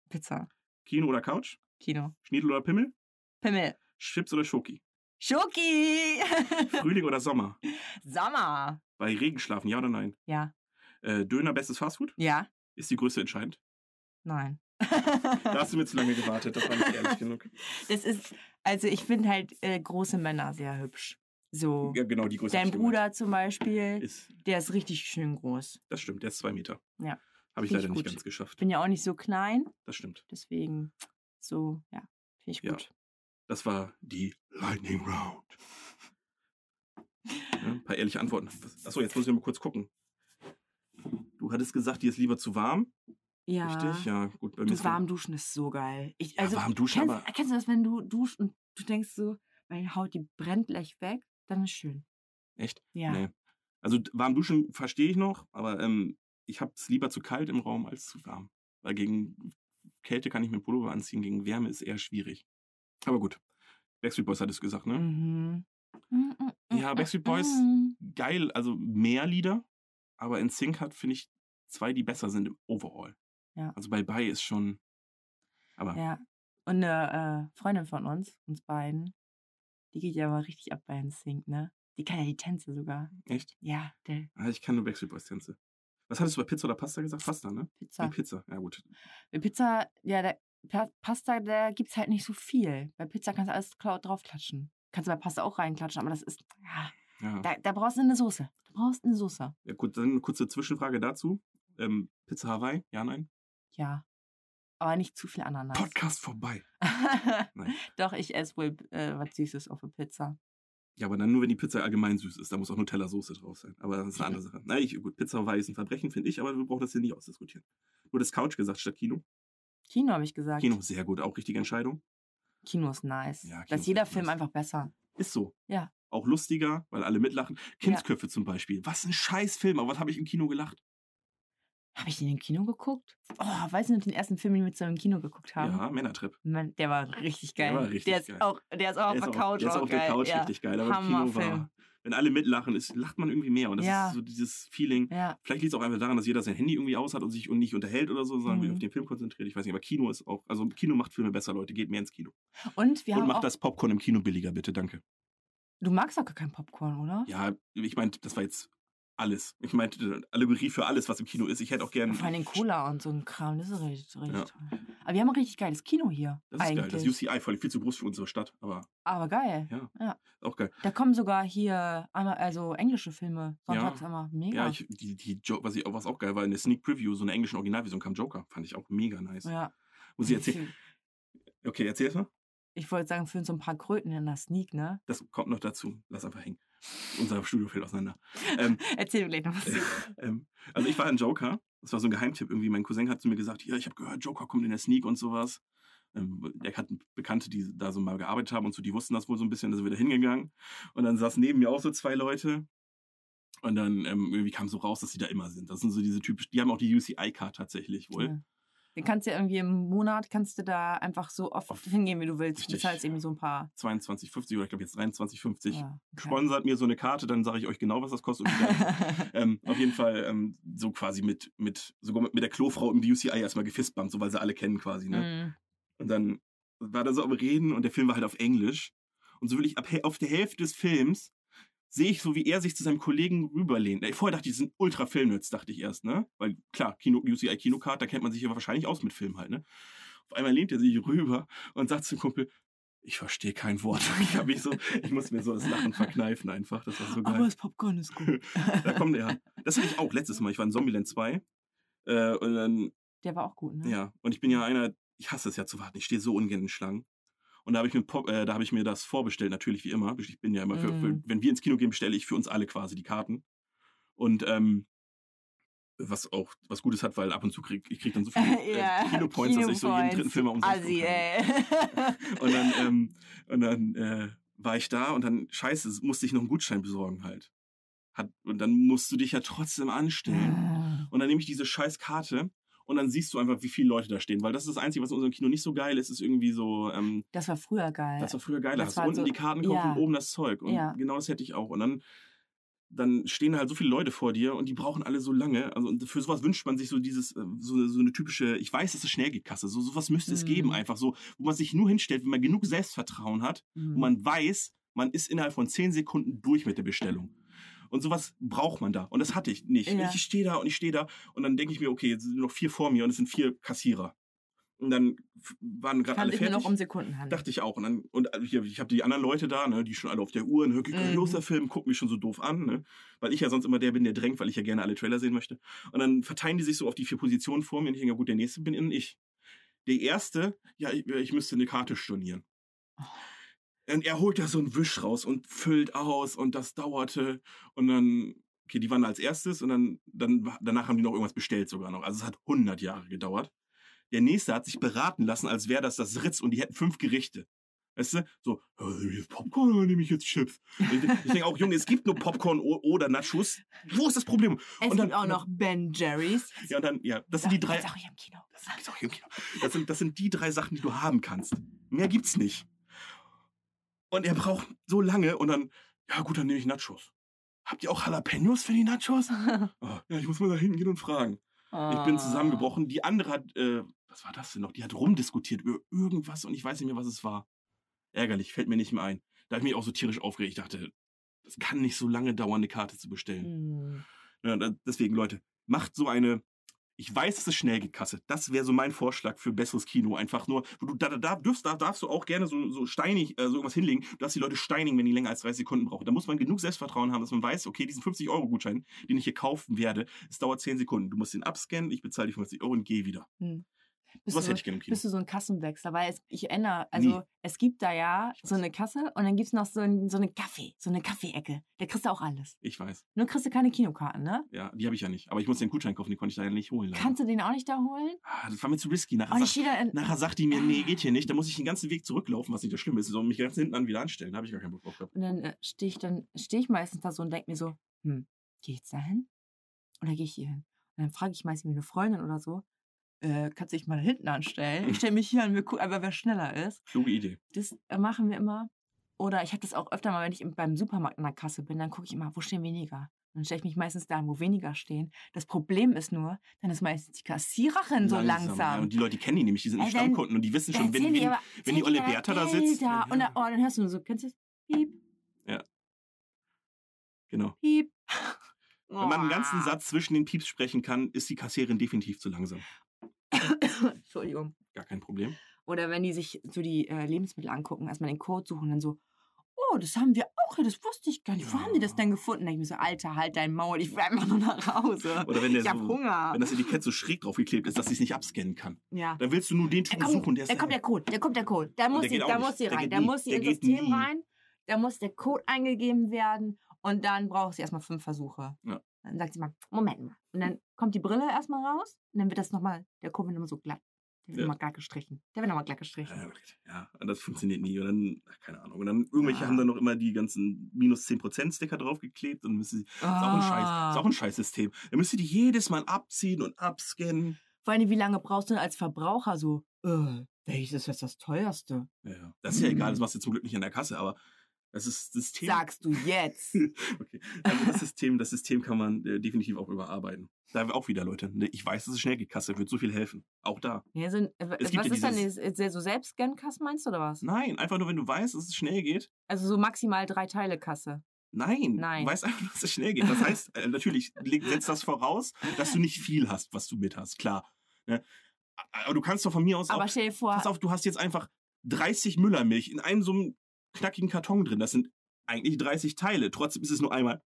Pizza. Kino oder Couch? Kino. Schniedel oder Pimmel? Pimmel. Chips oder Schoki? Schoki. Frühling oder Sommer? Sommer. Bei Regen schlafen, ja oder nein? Ja. Äh, Döner, bestes Fastfood? Ja. Ist die Größe entscheidend? Nein. Da hast du mir zu lange gewartet, das war nicht ehrlich genug. Das ist, also ich finde halt äh, große Männer sehr hübsch. So. Ja, genau, die Größe. Dein. Bruder zum Beispiel, Ist, der ist richtig schön groß. das stimmt, der ist zwei Meter. Ja. Habe ich Find ich leider nicht ganz geschafft. Bin ja auch nicht so klein, Das stimmt. deswegen so, ja, finde ich Ja. gut. Das war die Lightning Round. Ja, ein paar ehrliche Antworten. Achso, jetzt muss ich mal kurz gucken. Du hattest gesagt, dir ist lieber zu warm. Ja. Richtig? Ja, gut. Bei mir Du, ist warm duschen ist so geil. Ich, Ja, also, warm duschen, kennst, aber- kennst du das, wenn du duschst und du denkst so, meine Haut, die brennt gleich weg, dann ist schön. Echt? Ja. Nee. Also warm duschen verstehe ich noch, aber ähm, ich habe es lieber zu kalt im Raum als zu warm. Weil gegen Kälte kann ich mir Pullover anziehen, gegen Wärme ist eher schwierig. Aber gut. Backstreet Boys hat es gesagt, ne? Mhm. Ja, Backstreet Boys, geil, also mehr Lieder, aber in Sync hat, finde ich, zwei, die besser sind im Overall. Ja. Also bei Bye ist schon. Aber Ja. Und eine äh, Freundin von uns, uns beiden, die geht ja mal richtig ab bei NSYNC, ne? Die kann ja die Tänze sogar. echt? Ja, der Ah, Ich kann nur Backstreet Boys Tänze. Was hattest du bei Pizza oder Pasta gesagt? Pasta, ne? Pizza. Nee, Pizza, ja gut. Bei Pizza, ja, der Pa- Pasta, da gibt's halt nicht so viel. Bei Pizza kannst du alles draufklatschen. Kannst du bei Pasta auch reinklatschen, aber das ist, ja, Ja. da, da brauchst du eine Soße. Du brauchst eine Soße. ja gut, dann eine kurze Zwischenfrage dazu. Ähm, Pizza Hawaii, ja, nein? Ja. Aber nicht zu viel Ananas. Podcast vorbei. Doch, ich esse wohl äh, was Süßes auf der Pizza. Ja, aber dann nur, wenn die Pizza allgemein süß ist. Da muss auch Nutella-Soße drauf sein. Aber das ist eine andere Sache. Na, ich, gut, Pizza Hawaii ist ein Verbrechen, finde ich, aber wir brauchen das hier nicht ausdiskutieren. Du hattest Couch gesagt statt Kino. Kino habe ich gesagt. Kino, sehr gut, auch richtige Entscheidung. Kino ist nice. Ja, Kino da ist jeder Film nice. einfach besser. Ist so. Ja. Auch lustiger, weil alle mitlachen. Kindsköpfe zum Beispiel. Was ein Scheißfilm, aber was habe ich im Kino gelacht? Habe ich den im Kino geguckt? Oh, weißt du noch den ersten Film, den wir zusammen im Kino geguckt haben? Ja, Männertrip. Mann, der war richtig geil. Der war richtig der ist geil. auch, der ist auch auf Der der ist Couch der ist auch auf der. Couch ja. richtig geil, aber im Kino Hammerfilm. war wenn alle mitlachen, ist, lacht man irgendwie mehr. Und das Ja. ist so dieses Feeling. Ja. Vielleicht liegt es auch einfach daran, dass jeder sein Handy irgendwie aus hat und sich und nicht unterhält oder so, sondern Mhm. auf den Film konzentriert. Ich weiß nicht, aber Kino ist auch, also Kino macht Filme besser, Leute. Geht mehr ins Kino. Und wir und haben macht auch, das Popcorn im Kino billiger, bitte, danke. du magst doch gar kein Popcorn, oder? Ja, ich meinte, das war jetzt alles. Ich meinte, Allegorie für alles, was im Kino ist. Ich hätte auch gern. Vor allem Cola und so ein Kram, das ist richtig, richtig Ja. toll. Aber wir haben ein richtig geiles Kino hier. Das ist eigentlich. geil. Das UCI, voll viel zu groß für unsere Stadt, aber Aber geil. Ja. ja. auch geil. Da kommen sogar hier einmal, also englische Filme. Sonntags immer. Mega. Ja, ich, die, die was, ich, was auch geil war, in der Sneak Preview, so eine englische Originalversion kam Joker. Fand ich auch mega nice. ja. Muss ich erzählen? Okay, erzähl mal. Ich wollte sagen, für so ein paar Kröten in der Sneak, ne? Das kommt noch dazu. Lass einfach hängen. Unser Studio fällt auseinander. Ähm, Erzähl mir gleich noch was. ähm, also ich war in Joker. Das war so ein Geheimtipp irgendwie. Mein Cousin hat zu mir gesagt, ja, ich habe gehört, Joker kommt in der Sneak und sowas. Ähm, der hat Bekannte, die da so mal gearbeitet haben und so, die wussten das wohl so ein bisschen, da sind wir da hingegangen. Und dann saßen neben mir auch so zwei Leute. Und dann ähm, irgendwie kam so raus, dass sie da immer sind. Das sind so diese typisch, die haben auch die UCI-Card tatsächlich wohl. Ja. Den kannst du ja irgendwie im Monat, kannst du da einfach so oft Oft. hingehen, wie du willst. Du Richtig. bezahlst irgendwie so ein paar. 22,50 oder ich glaube jetzt 23,50. Ja, okay. Sponsert mir so eine Karte, dann sage ich euch genau, was das kostet. Ähm, auf jeden Fall ähm, so quasi mit, mit, sogar mit, der Klofrau im UCI erstmal gefistbumpt, so weil sie alle kennen quasi. Ne? Mhm. Und dann war da so am Reden und der Film war halt auf Englisch. Und so will ich ab, auf der Hälfte des Films sehe ich so, wie er sich zu seinem Kollegen rüberlehnt. Vorher dachte ich, die sind ultra Filmnerds, dachte ich erst, ne? Weil klar, Kino, UCI Kinocard, da kennt man sich ja wahrscheinlich aus mit Film halt, ne? Auf einmal lehnt er sich rüber und sagt zum Kumpel, ich verstehe kein Wort. Ich mich so, ich muss mir so das Lachen verkneifen einfach. Das war so geil. Aber das Popcorn ist gut. da kommt er. Das hatte ich auch letztes Mal. Ich war in Zombieland 2. Äh, und dann Der war auch gut, ne? ja, und ich bin ja einer, ich hasse es ja zu warten. Ich stehe so ungern in Schlangen. Und da habe ich, mir äh, da hab ich mir das vorbestellt, natürlich wie immer. Ich bin ja immer für, für, Mm. wenn wir ins Kino gehen, bestelle ich für uns alle quasi die Karten. Und ähm, was auch was Gutes hat, weil ab und zu krieg ich krieg dann so viele äh, Kinopoints, dass ich so jeden dritten Film umsonst Assi, ey. Und dann, ähm, und dann äh, war ich da und dann, scheiße, musste ich noch einen Gutschein besorgen halt. Hat, und dann musst du dich ja trotzdem anstellen. Und dann nehme ich diese scheiß Karte und dann siehst du einfach, wie viele Leute da stehen. Weil das ist das Einzige, was in unserem Kino nicht so geil ist, ist irgendwie so, ähm, Das war früher geil. das war früher geiler. Hast unten so- die Karten kaufen ja. und oben das Zeug. Und Ja. genau das hätte ich auch. Und dann, dann stehen halt so viele Leute vor dir und die brauchen alle so lange. Also für sowas wünscht man sich so dieses, äh, so, eine- so eine typische, ich weiß, dass es schnell geht, Kasse. So sowas müsste es Mhm. geben, einfach so, wo man sich nur hinstellt, wenn man genug Selbstvertrauen hat, Mhm. wo man weiß, man ist innerhalb von zehn Sekunden durch mit der Bestellung. Und sowas braucht man da. Und das hatte ich nicht. Ja. Ich stehe da und ich stehe da und dann denke ich mir, okay, jetzt sind noch vier vor mir und es sind vier Kassierer. Und dann waren gerade alle nur fertig. noch um Sekunden handeln. Dachte ich auch. Und, dann, und äh, hier, ich habe die anderen Leute da, ne, die schon alle auf der Uhr, ne, geht gleich Mhm. los der Film, gucken mich schon so doof an, ne, weil ich ja sonst immer der bin, der drängt, weil ich ja gerne alle Trailer sehen möchte. Und dann verteilen die sich so auf die vier Positionen vor mir und ich denke, gut, der nächste bin ich. Der erste, ja, ich, ich müsste eine Karte stornieren. Und er holt da so einen Wisch raus und füllt aus und das dauerte und dann, okay, die waren als erstes und dann, dann danach haben die noch irgendwas bestellt sogar noch. Also es hat 100 Jahre gedauert. Der nächste hat sich beraten lassen, als wäre das das Ritz und die hätten fünf Gerichte. Weißt du? So, Popcorn oder nehme ich jetzt Chips? Ich, denke auch, Junge, es gibt nur Popcorn oder Nachos. Wo ist das Problem? es und dann- gibt auch noch Ben Jerry's. Ja, und dann, ja, das sind die drei. Das auch hier im Kino. Das gibt's auch hier im Kino. Das sind, das sind die drei Sachen, die du haben kannst. Mehr gibt's nicht. Und er braucht so lange und dann, ja gut, dann nehme ich Nachos. Habt ihr auch Jalapenos für die Nachos? Oh, ja, ich muss mal da hingehen und fragen. Ich Ah. bin zusammengebrochen. Die andere hat, äh, was war das denn noch? Die hat rumdiskutiert über irgendwas und ich weiß nicht mehr, was es war. Ärgerlich, fällt mir nicht mehr ein. Da habe ich mich auch so tierisch aufgeregt. Ich dachte, das kann nicht so lange dauern, eine Karte zu bestellen. Hm. Ja, deswegen, Leute, macht so eine. Ich weiß, es schnell geht, Kasse. Das wäre so mein Vorschlag für besseres Kino. Einfach nur, du, da, da, da, dürfst, da darfst du auch gerne so, so steinig äh, so irgendwas hinlegen. Du darfst die Leute steinigen, wenn die länger als 30 Sekunden brauchen. Da muss man genug Selbstvertrauen haben, dass man weiß, okay, diesen 50-Euro-Gutschein, den ich hier kaufen werde, es dauert 10 Sekunden. Du musst den abscannen, ich bezahle die 50 Euro und gehe wieder. Bist Was du, hätte ich gerne im Kino. bist du so ein Kassenwechsler? Weil es, ich erinnere, also Nie. es gibt da ja so eine Kasse und dann gibt es noch so, ein, so eine Kaffee, so eine Kaffeeecke. Da kriegst du auch alles. Ich weiß. Nur kriegst du keine Kinokarten, ne? Ja, die habe ich ja nicht. Aber ich muss den Gutschein kaufen, den konnte ich da ja nicht holen. leider. Kannst du den auch nicht da holen? Ah, das war mir zu risky. Nachher, ich sagt, nachher sagt die mir, nee, geht hier nicht. Da muss ich den ganzen Weg zurücklaufen, was nicht das Schlimme ist. Und mich ganz hinten an wieder anstellen. Da habe ich gar keinen Bock drauf gehabt. Und dann äh, stehe ich dann, stehe ich meistens da so und denke mir so, hm, gehe ich jetzt da hin? Oder gehe ich hier hin? Und dann frage ich meistens eine Freundin oder so, äh, kannst du dich mal da hinten anstellen? Ich stelle mich hier an, wir gucken einfach, wer schneller ist. Kluge Idee. Das äh, machen wir immer. Oder ich habe das auch öfter mal, wenn ich im- beim Supermarkt an der Kasse bin, dann gucke ich immer, wo stehen weniger. Dann stelle ich mich meistens da, wo weniger stehen. Das Problem ist nur, dann ist meistens die Kassiererin so langsam. Ja, und die Leute, kennen die nämlich, die sind dann- Stammkunden und die wissen schon, wenn, wenn, aber- wenn die Olle aber Bertha da sitzt. Gelder. Und, ja, dann, oh, dann hörst du nur so, kennst du das? Piep, genau. piep. Wenn man einen ganzen. Satz zwischen den Pieps sprechen kann, ist die Kassiererin definitiv zu langsam. Entschuldigung. Gar kein Problem. Oder wenn die sich so die äh, Lebensmittel angucken, erstmal den Code suchen, dann so, oh, das haben wir auch hier, das wusste ich gar nicht. Wo haben die das denn gefunden? Denk ich mir so, Alter, halt dein Maul, ich will einfach nur nach Hause. Oder wenn der ich hab so, Hunger. wenn das Etikett so schräg drauf geklebt ist, dass sie es nicht abscannen kann. ja. Dann willst du nur den Da Typen kommt, suchen, der ist da kommt der Code, da kommt der Code. Da muss sie, da muss sie rein, da muss sie ins System nie. rein, da muss der Code eingegeben werden und dann braucht sie erstmal fünf Versuche. Ja. Dann sagt sie mal, Moment mal. Und dann kommt die Brille erstmal raus und dann wird das nochmal, der wird immer so glatt. Der wird Ja. nochmal glatt gestrichen. Der wird nochmal glatt gestrichen. Ja, ja, und das funktioniert nie. Und dann, ach, keine Ahnung. Und dann irgendwelche Ja. haben dann noch immer die ganzen minus 10% Sticker draufgeklebt und müssen sie, ist auch ein Scheiß, ist auch ein Scheißsystem. Dann müsst ihr die jedes Mal abziehen und abscannen. Vor allem, wie lange brauchst du denn als Verbraucher so, äh, welches ist jetzt das teuerste? Ja. Das ist ja egal, das Mhm. machst du zum Glück nicht an der Kasse, aber das ist das System. Sagst du jetzt. Okay. Also das System, das System kann man äh, definitiv auch überarbeiten. Da haben wir auch wieder Leute. ne, Ich weiß, dass es schnell geht. Kasse wird so viel helfen. Auch da. Ja, so, äh, was ja ist dann dieses- ist, ist so Selbstscan-Kasse meinst du oder was? Nein, einfach nur, wenn du weißt, dass es schnell geht. Also so maximal drei Teile Kasse. Nein, Nein. du weißt einfach, dass es schnell geht. Das heißt, äh, natürlich setzt das voraus, dass du nicht viel hast, was du mit hast. Klar. Ne? Aber du kannst doch von mir aus Aber auch, stell dir vor, pass auf, du hast jetzt einfach 30 Müllermilch in einem so einem knackigen Karton drin. Das sind eigentlich 30 Teile. Trotzdem ist es nur einmal.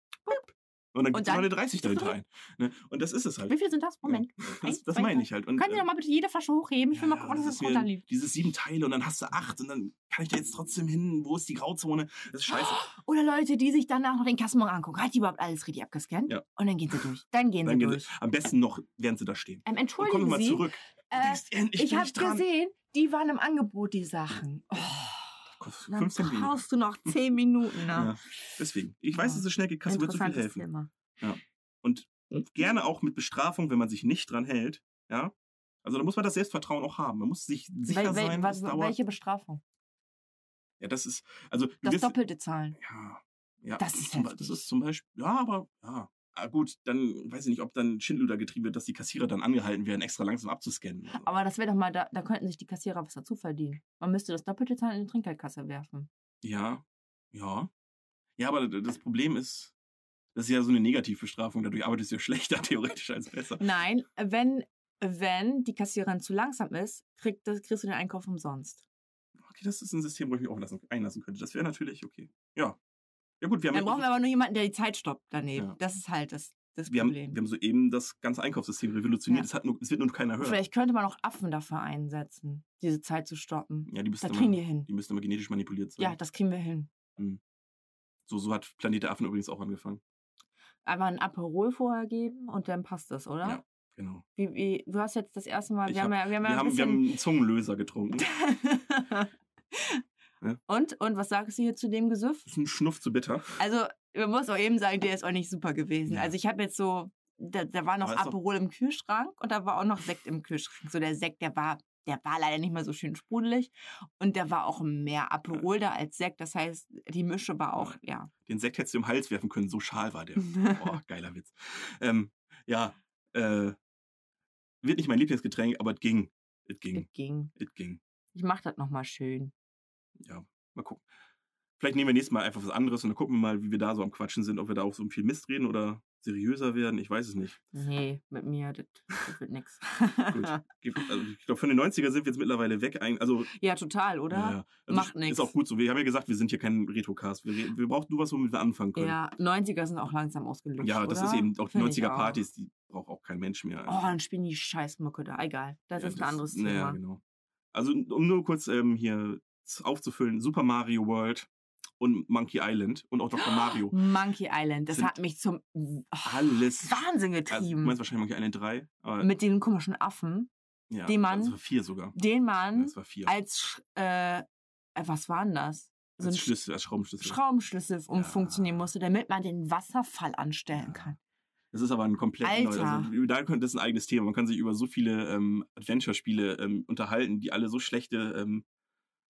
Und dann Und gibt es eine 30 darin rein. Ne? Und das ist es halt. wie viel sind das? Moment. Das das meine ich halt. Und, ihr äh, doch mal bitte jede Flasche hochheben? Ich will mal ja, gucken, das was ist das mir runter liegt. Diese sieben Teile und dann hast du acht und dann kann ich da jetzt trotzdem hin. Wo ist die Grauzone? Das ist scheiße. Oder Leute, die sich danach noch den Kassenbon angucken. Hat die überhaupt alles richtig abgescannt? Ja. Und dann gehen sie durch. Dann gehen Dann sie gehen durch. sie, am besten noch, während sie da stehen. Ähm, Und entschuldigen kommen wir mal Sie, zurück. Äh, ich habe gesehen, die waren im Angebot, die Sachen. Oh, dann 15 weniger. brauchst du noch 10 Minuten. Ne? Ja, deswegen. Ich weiß, Ja. dass es schnell geht. Kasse wird so viel helfen. Thema. Und gerne auch mit Bestrafung, wenn man sich nicht dran hält. Ja. Also da muss man das Selbstvertrauen auch haben. Man muss sich sicher Wel wel sein, was, dauert. welche Bestrafung? Ja, das ist, also Das wirst- doppelte Zahlen. Ja, ja. Das ist zum. Das ist zum Beispiel, ja, aber ja. Ah, gut, dann weiß ich nicht, ob dann Schindluder getrieben wird, dass die Kassierer dann angehalten werden, extra langsam abzuscannen. Aber das wäre doch mal, da, da könnten sich die Kassierer was dazu verdienen. Man müsste das doppelte Zahlen in die Trinkgeldkasse werfen. ja, ja. Ja, aber das Problem ist, das ist ja so eine Negativbestrafung. Dadurch arbeitest du ja schlechter theoretisch als besser. Nein, wenn, wenn die Kassiererin zu langsam ist, kriegt, das, kriegst du den Einkauf umsonst. Okay, das ist ein System, wo ich mich auch lassen, einlassen könnte. Das wäre natürlich okay. Ja. Ja gut, wir haben, Dann brauchen wir aber nur jemanden, der die Zeit stoppt daneben. Ja. Das ist halt das, das wir, haben, Problem. wir haben soeben das ganze Einkaufssystem revolutioniert. Es, wird nur keiner hören. Vielleicht könnte man auch Affen dafür einsetzen, diese Zeit zu stoppen. Ja, die müssen, Das immer, kriegen die hin. die müssen immer genetisch manipuliert sein. Ja, das kriegen wir hin. So, so hat Planet der Affen übrigens auch angefangen. Einfach ein Aperol vorher geben und dann passt das, oder? Ja. Genau. Wie, wie, du hast jetzt das erste Mal, wir haben hab- ja, wir haben Wir ja haben, wir haben einen Zungenlöser getrunken. Ja. Und? Und was sagst du hier zu dem Gesüff? Das ist ein Schnuff zu bitter. Also, man muss auch eben sagen, der ist auch nicht super gewesen. Ja. Also ich habe jetzt so, da, da war noch Aperol im Kühlschrank und da war auch noch Sekt im Kühlschrank. So der Sekt, der war, der war leider nicht mehr so schön sprudelig und der war auch mehr Aperol da als Sekt. Das heißt, die Mische war auch, ja. Den Sekt hättest du im Hals werfen können, so schal war der. Boah, geiler Witz. Ähm, ja, äh, wird nicht mein Lieblingsgetränk, aber es ging. Es ging. Es ging. Es ging. Ich mach das nochmal schön. Ja, mal gucken. Vielleicht nehmen wir nächstes Mal einfach was anderes und dann gucken wir mal, wie wir da so am Quatschen sind, ob wir da auch so viel Mist reden oder seriöser werden. Ich weiß es nicht. Nee, mit mir, das, das wird nix. Gut. Also, ich glaube, von den 90er sind wir jetzt mittlerweile weg. Also, ja, total, oder? ja, ja. also Macht ist nix. auch gut so. Wir haben ja gesagt, wir sind hier kein Retrocast. Wir, wir brauchen nur was, womit wir anfangen können. Ja, 90er sind auch langsam ausgelutscht. Ja, das oder? ist eben auch die Find ich 90er-Partys, die braucht auch kein Mensch mehr. Oh, dann spielen die Scheißmucke da. Egal. Das Ja, ist ein anderes Thema. Naja, genau. Also, um nur kurz ähm, hier aufzufüllen: Super Mario World und Monkey Island und auch Dr. Mario. Monkey Island, das hat mich zum oh, Alles. Wahnsinn Also, du getrieben. meinst wahrscheinlich Monkey Island 3, aber Mit den komischen Affen, ja, die man- Das war vier sogar. den Ja, man vier. als, äh, äh, was war denn das? So als Schlüssel, als Schraubenschlüssel. Schraubenschlüssel Ja. umfunktionieren musste, damit man den Wasserfall anstellen Ja. kann. Das ist aber ein komplett neues. Alter. Also, da könnte das ein eigenes Thema. Man kann sich über so viele ähm, Adventure-Spiele ähm, unterhalten, die alle so schlechte ähm,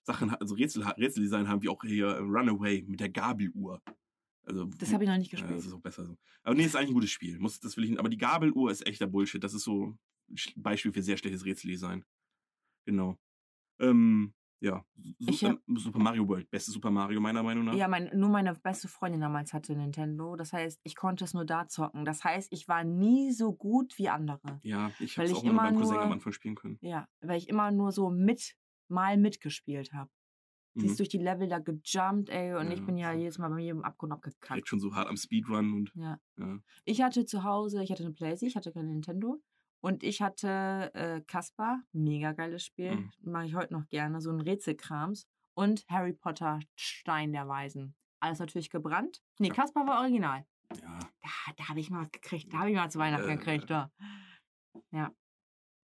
Sachen, also Rätsel, Rätseldesign haben, wie auch hier Runaway mit der Gabeluhr. Also, Das habe ich noch nicht ja, gespielt. das ist auch besser so. Aber nee, ist eigentlich ein gutes Spiel. Muss, das will ich, aber die Gabeluhr ist echter Bullshit. Das ist so ein Beispiel für sehr schlechtes Rätseldesign. Genau. Ähm, ja. Ich Super, Super Mario World. Beste Super Mario meiner Meinung nach. Ja, mein, nur meine beste Freundin damals hatte Nintendo. Das heißt, ich konnte es nur da zocken. Das heißt, ich war nie so gut wie andere. Ja, ich habe es ich auch meinem immer Cousin am Anfang spielen können. Ja, weil ich immer nur so mit, mal mitgespielt habe. Sie Mhm. ist durch die Level da gejumpt, ey, und ich Ja, bin ja so. jedes Mal bei mir im Abgrund abgekackt. Direkt schon so hart am Speedrun und Ja. ja. Ich hatte zu Hause, ich hatte eine Playstation, ich hatte keine Nintendo. Und ich hatte äh, Kaspar, mega geiles Spiel, Mhm. mache ich heute noch gerne, so ein Rätselkrams. Und Harry Potter, Stein der Weisen. Alles natürlich gebrannt. Nee, Ja. Kaspar war original. ja. Da, da habe ich mal was gekriegt, da habe ich mal zu Weihnachten Äh. gekriegt, da. Ja.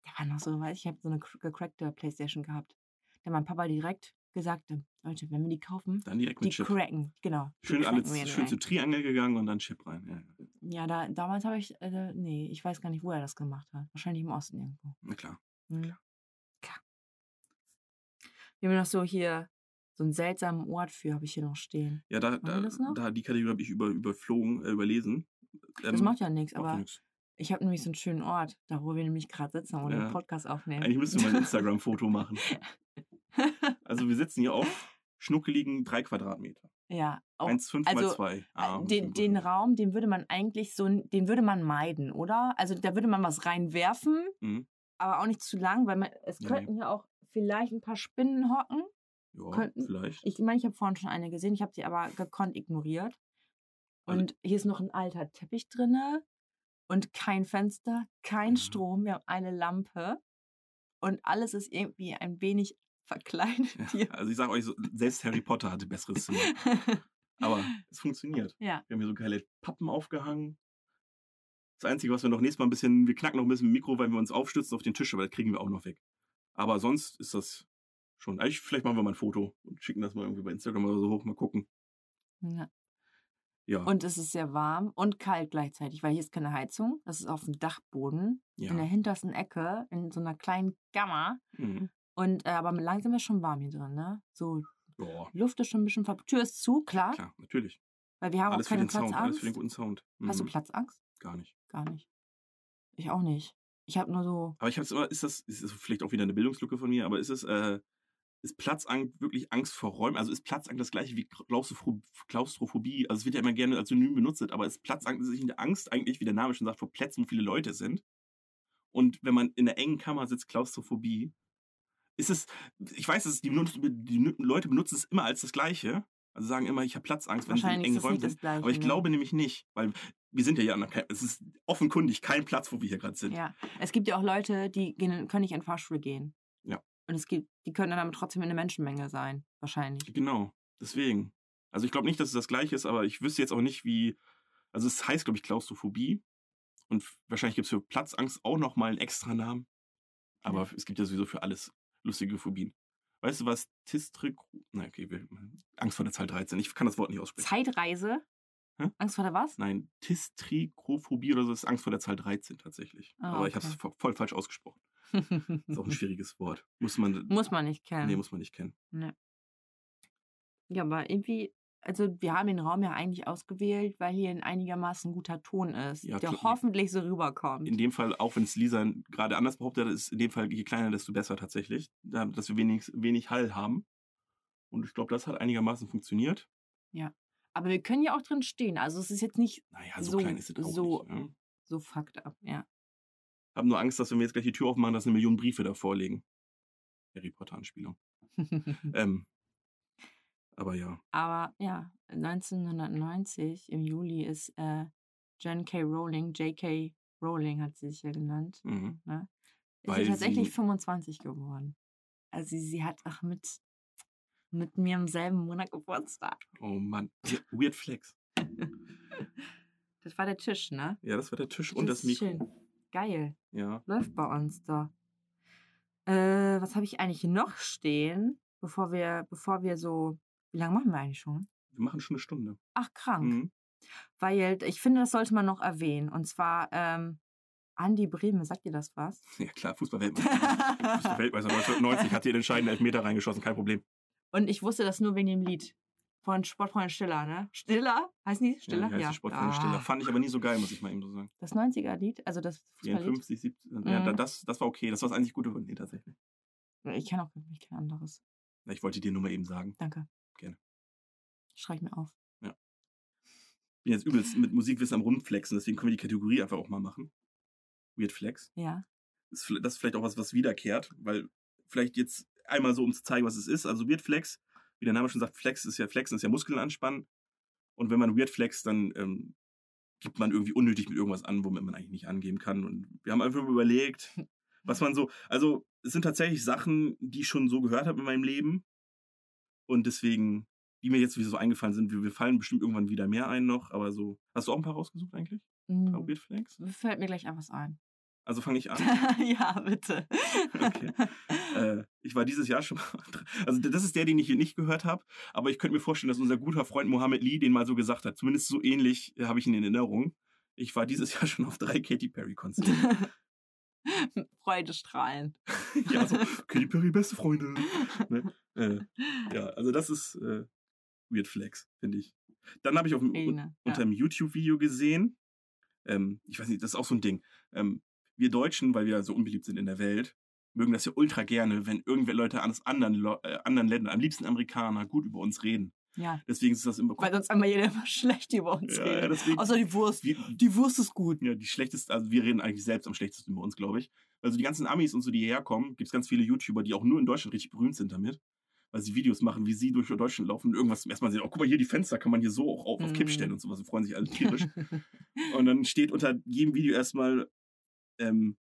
Der war noch so, weiß ich, ich habe so eine cr- gecrackte Playstation gehabt. Da mein Papa direkt gesagt, Leute, wenn wir die kaufen, Dann direkt die mit Chip. cracken, genau. die Schön, alle, cracken wir schön zu Triangel gegangen und dann Chip rein. Ja, ja. Ja, da, damals habe ich, äh, nee, ich weiß gar nicht, wo er das gemacht hat. Wahrscheinlich im Osten irgendwo. Na klar. Mhm. Klar. Wir haben noch so hier, so einen seltsamen Ort für, habe ich hier noch stehen. Ja, da, da, das da die Kategorie habe ich über, überflogen, äh, überlesen. Das Ähm, macht ja nichts, ja aber nix. ich habe nämlich so einen schönen Ort, da wo wir nämlich gerade sitzen und Ja. den Podcast aufnehmen. Eigentlich müssten wir mal ein Instagram-Foto machen. Also wir sitzen hier auf schnuckeligen drei Quadratmeter. ja, auch, 1,5 mal also, 2. äh, den, den Raum, den würde man eigentlich so, den würde man meiden, oder? Also da würde man was reinwerfen, Mhm. aber auch nicht zu lang, weil man, es Ja, könnten hier auch vielleicht ein paar Spinnen hocken. Ja, könnten- vielleicht. Ich meine, ich habe vorhin schon eine gesehen, ich habe sie aber gekonnt ignoriert. Also- Und hier ist noch ein alter Teppich drinne und kein Fenster, kein Ja. Strom, wir haben eine Lampe und alles ist irgendwie ein wenig verkleidet Ja, hier. also ich sage euch, so, selbst Harry Potter hatte besseres Zimmer. Aber es funktioniert. ja, Wir haben hier so geile Pappen aufgehangen. Das Einzige, was wir noch nächstes Mal ein bisschen, wir knacken noch ein bisschen im Mikro, weil wir uns aufstützen auf den Tisch, aber das kriegen wir auch noch weg. Aber sonst ist das schon. Eigentlich, vielleicht machen wir mal ein Foto und schicken das mal irgendwie bei Instagram oder so hoch, mal gucken. ja. Ja. Und es ist sehr warm und kalt gleichzeitig, weil hier ist keine Heizung. Das ist auf dem Dachboden ja. in der hintersten Ecke, in so einer kleinen Gamma. Mhm. Und äh, aber langsam ist schon warm hier drin, ne? So, ja. Luft ist schon ein bisschen ver Tür ist zu, klar, Klar, natürlich. weil wir haben Alles auch für keine den Sound, alles Platzangst. für den guten Sound. Hast du Mhm. Platzangst? Gar nicht. Gar nicht. Ich auch nicht. Ich habe nur so. Aber ich habe es immer, ist das, ist das vielleicht auch wieder eine Bildungslücke von mir, aber ist es, äh, ist Platzangst wirklich Angst vor Räumen? Also ist Platzangst das gleiche wie Klaustropho- Klaustrophobie? Also es wird ja immer gerne als Synonym benutzt, aber ist Platzangst ist eine Angst eigentlich, wie der Name schon sagt, vor Plätzen, wo viele Leute sind? Und wenn man in einer engen Kammer sitzt, Klaustrophobie, ist es, ich weiß, es, die, benutzt- die Leute benutzen es immer als das Gleiche. Also sagen immer, ich habe Platzangst, wenn sie in engen Räumen sind. Gleiche. Aber ich ne? glaube nämlich nicht, weil wir sind ja hier an der, es ist offenkundig kein Platz, wo wir hier gerade sind. Ja. Es gibt ja auch Leute, die gehen, können nicht in Fahrstuhl gehen. Ja. Und es gibt, die können dann aber trotzdem in der Menschenmenge sein. Wahrscheinlich. Genau, deswegen. Also ich glaube nicht, dass es das gleiche ist, aber ich wüsste jetzt auch nicht, wie. Also es heißt, glaube ich, Klaustrophobie. Und wahrscheinlich gibt es für Platzangst auch nochmal einen extra Namen. Aber Ja. es gibt ja sowieso für alles lustige Phobien. Weißt du was? Tistrik. Na, okay, wir, Angst vor der Zahl 13. Ich kann das Wort nicht aussprechen. Zeitreise? Hä? Angst vor der was? Nein, Tistrikophobie oder so ist Angst vor der Zahl 13 tatsächlich. Ah, aber ich habe es okay. voll falsch ausgesprochen. Ist auch ein schwieriges Wort. Muss man. muss man nicht kennen. Nee, muss man nicht kennen. Ja, aber irgendwie, also wir haben den Raum ja eigentlich ausgewählt, weil hier ein einigermaßen guter Ton ist, Ja, der hoffentlich so rüberkommt. in dem Fall, auch wenn es Lisa gerade anders behauptet hat, ist in dem Fall je kleiner, desto besser tatsächlich, da- dass wir wenig, wenig Hall haben. Und ich glaube, das hat einigermaßen funktioniert. aber wir können ja auch drin stehen. Also es ist jetzt nicht Naja, so, So- klein ist es auch so- nicht. Ne? so fucked up, ja. Hab nur Angst, dass wenn wir jetzt gleich die Tür aufmachen, dass eine Million Briefe davor liegen. Harry Potter Anspielung. Ähm, aber ja. aber ja, 1990 im Juli ist äh, Jen K. Rowling, J.K. Rowling hat sie sich ja genannt, Mhm. ist Weil sie tatsächlich sie- 25 geworden. Also sie, sie hat auch mit, mit mir im selben Monat Geburtstag. Oh Mann. Weird Flex. Das war der Tisch, ne? Ja, das war der Tisch und das Mikro. Schön. Geil. Ja. Läuft bei uns da. Äh, was habe ich eigentlich noch stehen, bevor wir, bevor wir so. Wie lange machen wir eigentlich schon? Wir machen schon eine Stunde. Ach, krank. Mhm. Weil ich finde, das sollte man noch erwähnen. Und zwar ähm, Andi Brehme, sagt ihr das was? Ja klar, Fußball-Weltmeister. Fußball-Weltmeister 1990 hat hier den entscheidenden Elfmeter reingeschossen, kein Problem. Und ich wusste das nur wegen dem Lied von Sportfreund Stiller, ne? Stiller? Heißt die Stiller? Ja, heißt die Sportfreunde Stiller. Ah, Fand ich aber nie so geil, muss ich mal eben so sagen. Das 90er-Lied, also das Fußballlied. 54, 17, ja, Mhm. da- das, das war okay. Das war das einzig Gute von tatsächlich. Ich kenne auch wirklich kein anderes. Ich wollte dir nur mal eben sagen. Danke. Gerne. Schreib mir auf. bin jetzt übelst mit Musikwissen am Rumflexen, deswegen können wir die Kategorie einfach auch mal machen. Weird Flex. Ja. Das ist vielleicht- das ist vielleicht auch was, was wiederkehrt, weil vielleicht jetzt einmal so, um zu zeigen, was es ist. Also Weird Flex, wie der Name schon sagt, Flex ist ja Flexen ist ja Muskeln anspannen. Und wenn man Weird Flex, dann ähm, gibt man irgendwie unnötig mit irgendwas an, womit man eigentlich nicht angeben kann. Und wir haben einfach überlegt, was man so, also es sind tatsächlich Sachen, die ich schon so gehört habe in meinem Leben. Und deswegen, die mir jetzt wieder so eingefallen sind, wir, fallen bestimmt irgendwann wieder mehr ein noch, aber so. Hast du auch ein paar rausgesucht eigentlich? Ein paar Hm. Weird Flex? Fällt mir gleich einfach was ein. Also fange ich an. ja, bitte. Okay. äh, ich war dieses Jahr schon mal. Also, das ist der, den ich hier nicht gehört habe. Aber ich könnte mir vorstellen, dass unser guter Freund Mohammed Lee den mal so gesagt hat. Zumindest so ähnlich äh, habe ich ihn in Erinnerung. Ich war dieses Jahr schon auf drei Katy Perry-Konzerten. Freudestrahlend. ja, so Katy Perry, beste Freunde. Ne? Äh, ja, also das ist äh, Weird Flex, finde ich. Dann habe ich auf ja. unter einem YouTube-Video gesehen, ähm, ich weiß nicht, das ist auch so ein Ding. Ähm, wir Deutschen, weil wir ja so unbeliebt sind in der Welt, mögen das ja ultra gerne, wenn irgendwelche Leute aus anderen, äh, anderen Ländern, am liebsten Amerikaner, gut über uns reden. Ja, Deswegen ist das immer weil sonst einmal jeder immer schlecht über uns ja, ja, redet. deswegen, Außer die Wurst. wie, Die Wurst ist gut. ja, die schlechteste, also wir reden eigentlich selbst am schlechtesten über uns, glaube ich. Also die ganzen Amis und so, die hierher kommen, gibt es ganz viele YouTuber, die auch nur in Deutschland richtig berühmt sind damit. Weil sie Videos machen, wie sie durch Deutschland laufen und irgendwas zum ersten Mal sehen, oh, guck mal hier, die Fenster kann man hier so auch auf, auf Kipp Mhm. stellen und sowas. Sie freuen sich alle tierisch. und dann steht unter jedem Video erstmal ähm,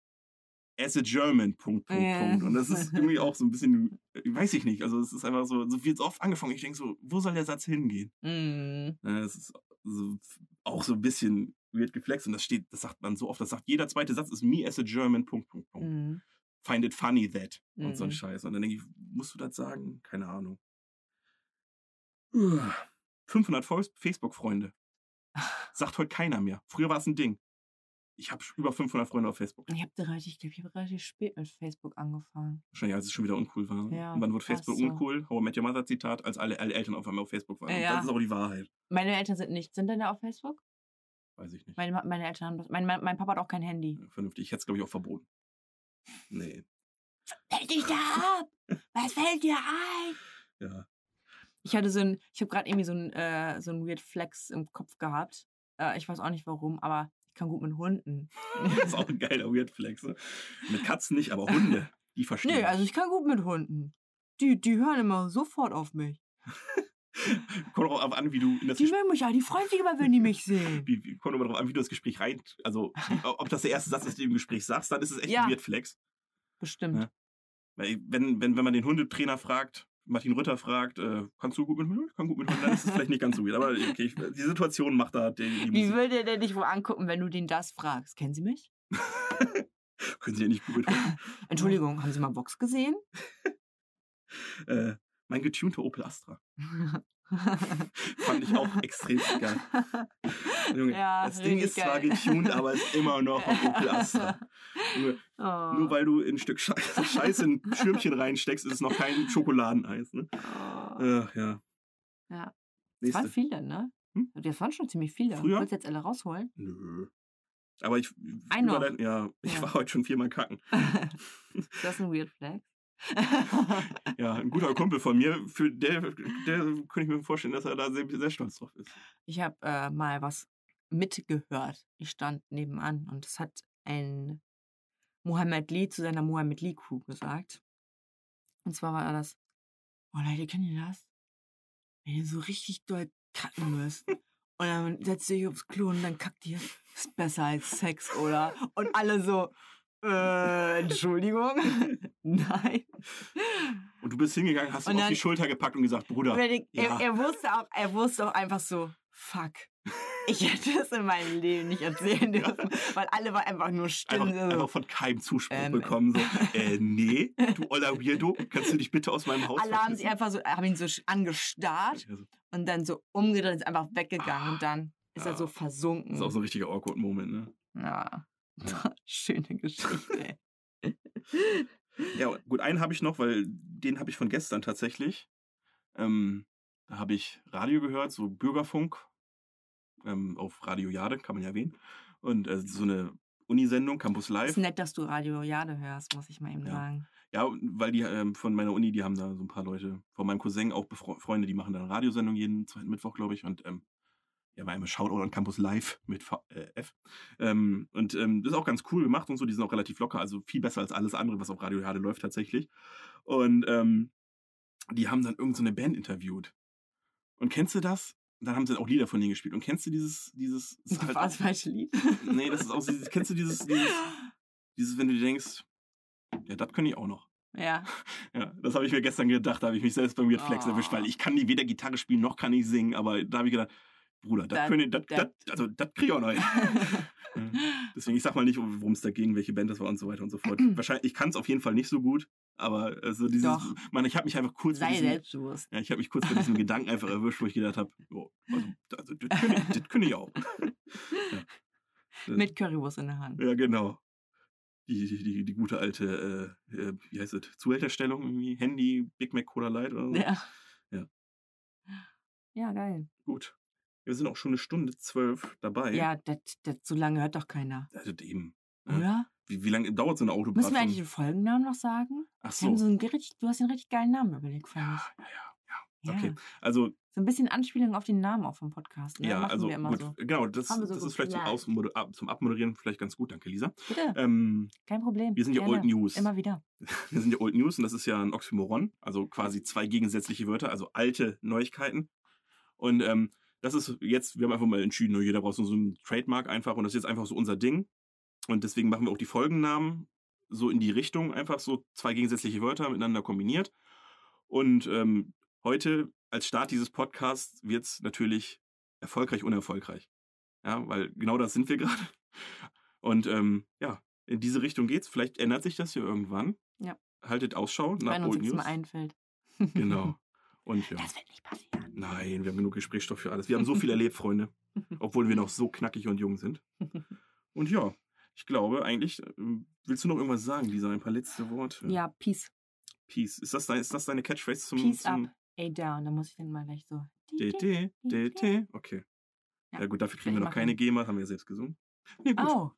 as a German, Punkt, Punkt, Ja. Punkt. Und das ist irgendwie auch so ein bisschen, äh, weiß ich nicht, also es ist einfach so, so wird oft angefangen. Ich denke so, wo soll der Satz hingehen? Mm. Ja, Es ist so, auch so ein bisschen weird geflext und das steht, das sagt man so oft, das sagt jeder zweite Satz ist me as a German, Punkt, Punkt, Punkt. Mm. Find it funny that und so ein Mhm. Scheiß. Und dann denke ich, musst du das sagen? Keine Ahnung. Uah. 500 Fo- Facebook-Freunde. Sagt heute keiner mehr. Früher war es ein Ding. Ich habe über 500 Freunde auf Facebook. Ich habe relativ, ich glaube, ich habe relativ spät mit Facebook angefangen. Wahrscheinlich, als es schon wieder uncool war. Ja, und wann wurde Facebook so. uncool? How I Met Your Mother Zitat, als alle, alle Eltern auf einmal auf Facebook waren. Ja. Das ist auch die Wahrheit. Meine Eltern sind nicht. Sind denn da auf Facebook? Weiß ich nicht. Meine, meine Eltern haben das. Mein, mein, mein Papa hat auch kein Handy. Ja, Vernünftig. Ich hätte es, glaube ich, auch verboten. Nee. Fällt dich da ab! Was fällt dir ein? Ja. Ich hatte so ein, ich habe gerade irgendwie so ein, äh, so ein Weird Flex im Kopf gehabt. Äh, ich weiß auch nicht warum, aber ich kann gut mit Hunden. Das ist auch ein geiler Weird Flex. Ne? Mit Katzen nicht, aber Hunde, die verstehen. nee, also ich kann gut mit Hunden. Die, die hören immer sofort auf mich. Kommt auch an, wie du in das Die mögen mich ja, die freuen sich immer, wenn die mich sehen. Wie, wie, kommt aber darauf an, wie du das Gespräch rein. Also, ob das der erste Satz ist, den du im Gespräch sagst, dann ist es echt Ja. ein Weird Flex. Bestimmt. Ja. Weil, wenn, wenn, wenn man den Hundetrainer fragt, Martin Rütter fragt, äh, kannst du gut mit Hunden? Ich kann gut mit Hunden, dann ist es vielleicht nicht ganz so weird. Aber okay, ich, die Situation macht da die, die Wie würde der dich wohl angucken, wenn du den das fragst? Kennen Sie mich? Können sie ja nicht gut mit Hunden. Entschuldigung, haben Sie mal Box gesehen? Äh, mein getunter Opel Astra. Fand ich auch extrem geil. Junge, Ja, das Ding ist zwar geil. getuned, aber ist immer noch ein Opel Astra. Nur, oh. nur weil du in ein Stück Scheiße, Scheiße in ein Schürmchen reinsteckst, ist es noch kein Schokoladeneis. Ne? Oh. Ach, ja. Ja. Das waren viele, ne? Hm? Das waren schon ziemlich viele. Früher? Du jetzt alle rausholen? Nö. Aber ich, Ein noch. ja, ich Ja. war heute schon viermal kacken. das ist ein Weird Flag. Ja, ein guter Kumpel von mir, für der, der könnte ich mir vorstellen, dass er da sehr, sehr stolz drauf ist. ich habe äh, mal was mitgehört. Ich stand nebenan und es hat ein Mohammed Lee zu seiner Mohammed Lee Crew gesagt. Und zwar war das, oh Leute, kennt ihr das? Wenn ihr so richtig doll kacken müsst und dann setzt ihr euch aufs Klo und dann kackt ihr, ist besser als Sex, oder? Und alle so, äh, Entschuldigung? Nein. Und du bist hingegangen, hast ihn auf die Schulter gepackt und gesagt, Bruder, er, Ja. er, wusste auch, er wusste auch einfach so, fuck. Ich hätte es in meinem Leben nicht erzählen dürfen, weil alle waren einfach nur still. einfach, so. einfach von keinem Zuspruch Ähm, bekommen. So, äh, nee, du oller Weirdo, kannst du dich bitte aus meinem Haus alle haben sich einfach so, haben ihn so angestarrt Also, und dann so umgedreht und ist einfach weggegangen Ah, und dann ist er ja. so versunken. Das ist auch so ein richtiger awkward Moment, ne? ja. Schöne Geschichte. Ja, gut, einen habe ich noch, weil den habe ich von gestern tatsächlich. Ähm, da habe ich Radio gehört, so Bürgerfunk ähm, auf Radio Jade, kann man ja erwähnen. Und äh, so eine Unisendung, Campus Live. Ist nett, dass du Radio Jade hörst, muss ich mal eben Ja. sagen. Ja, weil die ähm, von meiner Uni, die haben da so ein paar Leute, von meinem Cousin auch Befre Freunde, die machen da eine Radiosendung jeden zweiten Mittwoch, glaube ich. Und ähm, ja, war immer Shoutout an Campus Live mit v äh, F. Ähm, und ähm, das ist auch ganz cool gemacht und so. Die sind auch relativ locker, also viel besser als alles andere, was auf Radio Jade läuft tatsächlich. Und ähm, die haben dann irgendeine so eine Band interviewt. Und kennst du das? Dann haben sie auch Lieder von denen gespielt. Und kennst du dieses, dieses, Das halt war das falsche Lied. nee, das ist auch, dieses, kennst du dieses, dieses, dieses, wenn du dir denkst, ja, das kann ich auch noch. Ja. Ja, das habe ich mir gestern gedacht, da habe ich mich selbst bei mir Flex Oh. erwischt, weil ich kann nie weder Gitarre spielen noch kann ich singen, aber da habe ich gedacht, Bruder, das Dat- könnte, das, das, dat- also das kriege ich auch noch hin. Ja. Deswegen, ich sag mal nicht, worum es da ging, welche Band das war und so weiter und so fort. Wahrscheinlich, ich kann es auf jeden Fall nicht so gut, aber also dieses, Doch. man, ich habe mich einfach kurz bei Sei diesem, selbstbewusst. ja, ich habe mich kurz bei diesem Gedanken einfach erwischt, wo ich gedacht habe, oh, also, also das könnte ich, das könnte ich auch. Ja. Mit Currywurst in der Hand. Ja, genau. Die, die, die, die gute alte, äh, äh, wie heißt es, Zuhälterstellung irgendwie, Handy, Big Mac Cola Light oder so. Ja. Ja. Ja, geil. Gut. Wir sind auch schon eine Stunde zwölf dabei. Ja, das, das, so lange hört doch keiner. Also eben. Ja. Oder? Wie, wie lange dauert so eine Autobahn? Müssen wir eigentlich den Folgennamen noch sagen? Ach so. so einen, du hast den richtig geilen Namen überlegt, fand Ja, ich. ja, ja, Ja. Okay. Also, So ein bisschen Anspielung auf den Namen auch vom Podcast. Ne? ja, also gut. so. Genau, das, so das ist vielleicht zum, zum Abmoderieren vielleicht ganz gut. Danke, Lisa. Bitte, Ähm, kein Problem. wir sind ja. Old News. Immer wieder. Wir sind ja Old News und das ist ja ein Oxymoron, also quasi zwei gegensätzliche Wörter, also alte Neuigkeiten. Und ähm, das ist jetzt, wir haben einfach mal entschieden, nur jeder braucht so einen Trademark einfach und das ist jetzt einfach so unser Ding. Und deswegen machen wir auch die Folgennamen so in die Richtung, einfach so zwei gegensätzliche Wörter miteinander kombiniert. Und ähm, heute als Start dieses Podcasts wird es natürlich erfolgreich, unerfolgreich. Ja, weil genau das sind wir gerade. Und ähm, ja, in diese Richtung geht's. Vielleicht ändert sich das ja irgendwann. Ja. Haltet Ausschau nach Wenn uns Old jetzt News. mal einfällt. Genau. Und ja. Das wird nicht passieren. Nein, wir haben genug Gesprächsstoff für alles. Wir haben so viel erlebt, Freunde. Obwohl wir noch so knackig und jung sind. Und ja, ich glaube eigentlich, ähm, willst du noch irgendwas sagen, Lisa? Ein paar letzte Worte? Ja, Peace. Peace. Ist das, dein, ist das deine Catchphrase zum. Peace zum up, a down. Da muss ich dann mal gleich so. DT, DT? Okay. Ja, gut, dafür kriegen wir noch keine. GEMA, haben wir ja selbst gesungen. Nee, gut. Oh.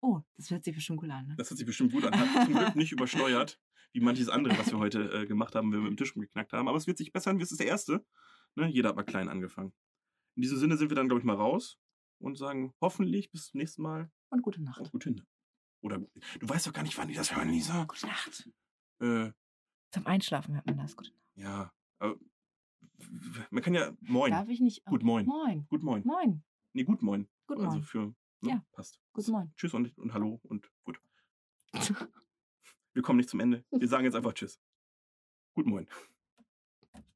Oh, das hört sich bestimmt cool an. Ne? Das hat sich bestimmt gut an. Hat zum Glück nicht übersteuert, wie manches andere, was wir heute äh, gemacht haben, wenn wir mit dem Tisch geknackt haben. Aber es wird sich bessern, es ist der erste. Ne? Jeder hat mal klein angefangen. In diesem Sinne sind wir dann, glaube ich, mal raus und sagen hoffentlich bis zum nächsten Mal Und gute Nacht. und gute Nacht. Oder du weißt doch gar nicht, wann die das hören, Lisa. Gute Nacht. Äh, Zum Einschlafen hört man das. Gute Nacht. ja, aber man kann ja moin. Darf ich nicht? Gut, moin. Moin. Gut moin. Moin. Nee, gut moin. Gut Also moin. für, ne? Ja. Passt. Gut moin. Tschüss und, und hallo und gut. Wir kommen nicht zum Ende. Wir sagen jetzt einfach Tschüss. Gut moin.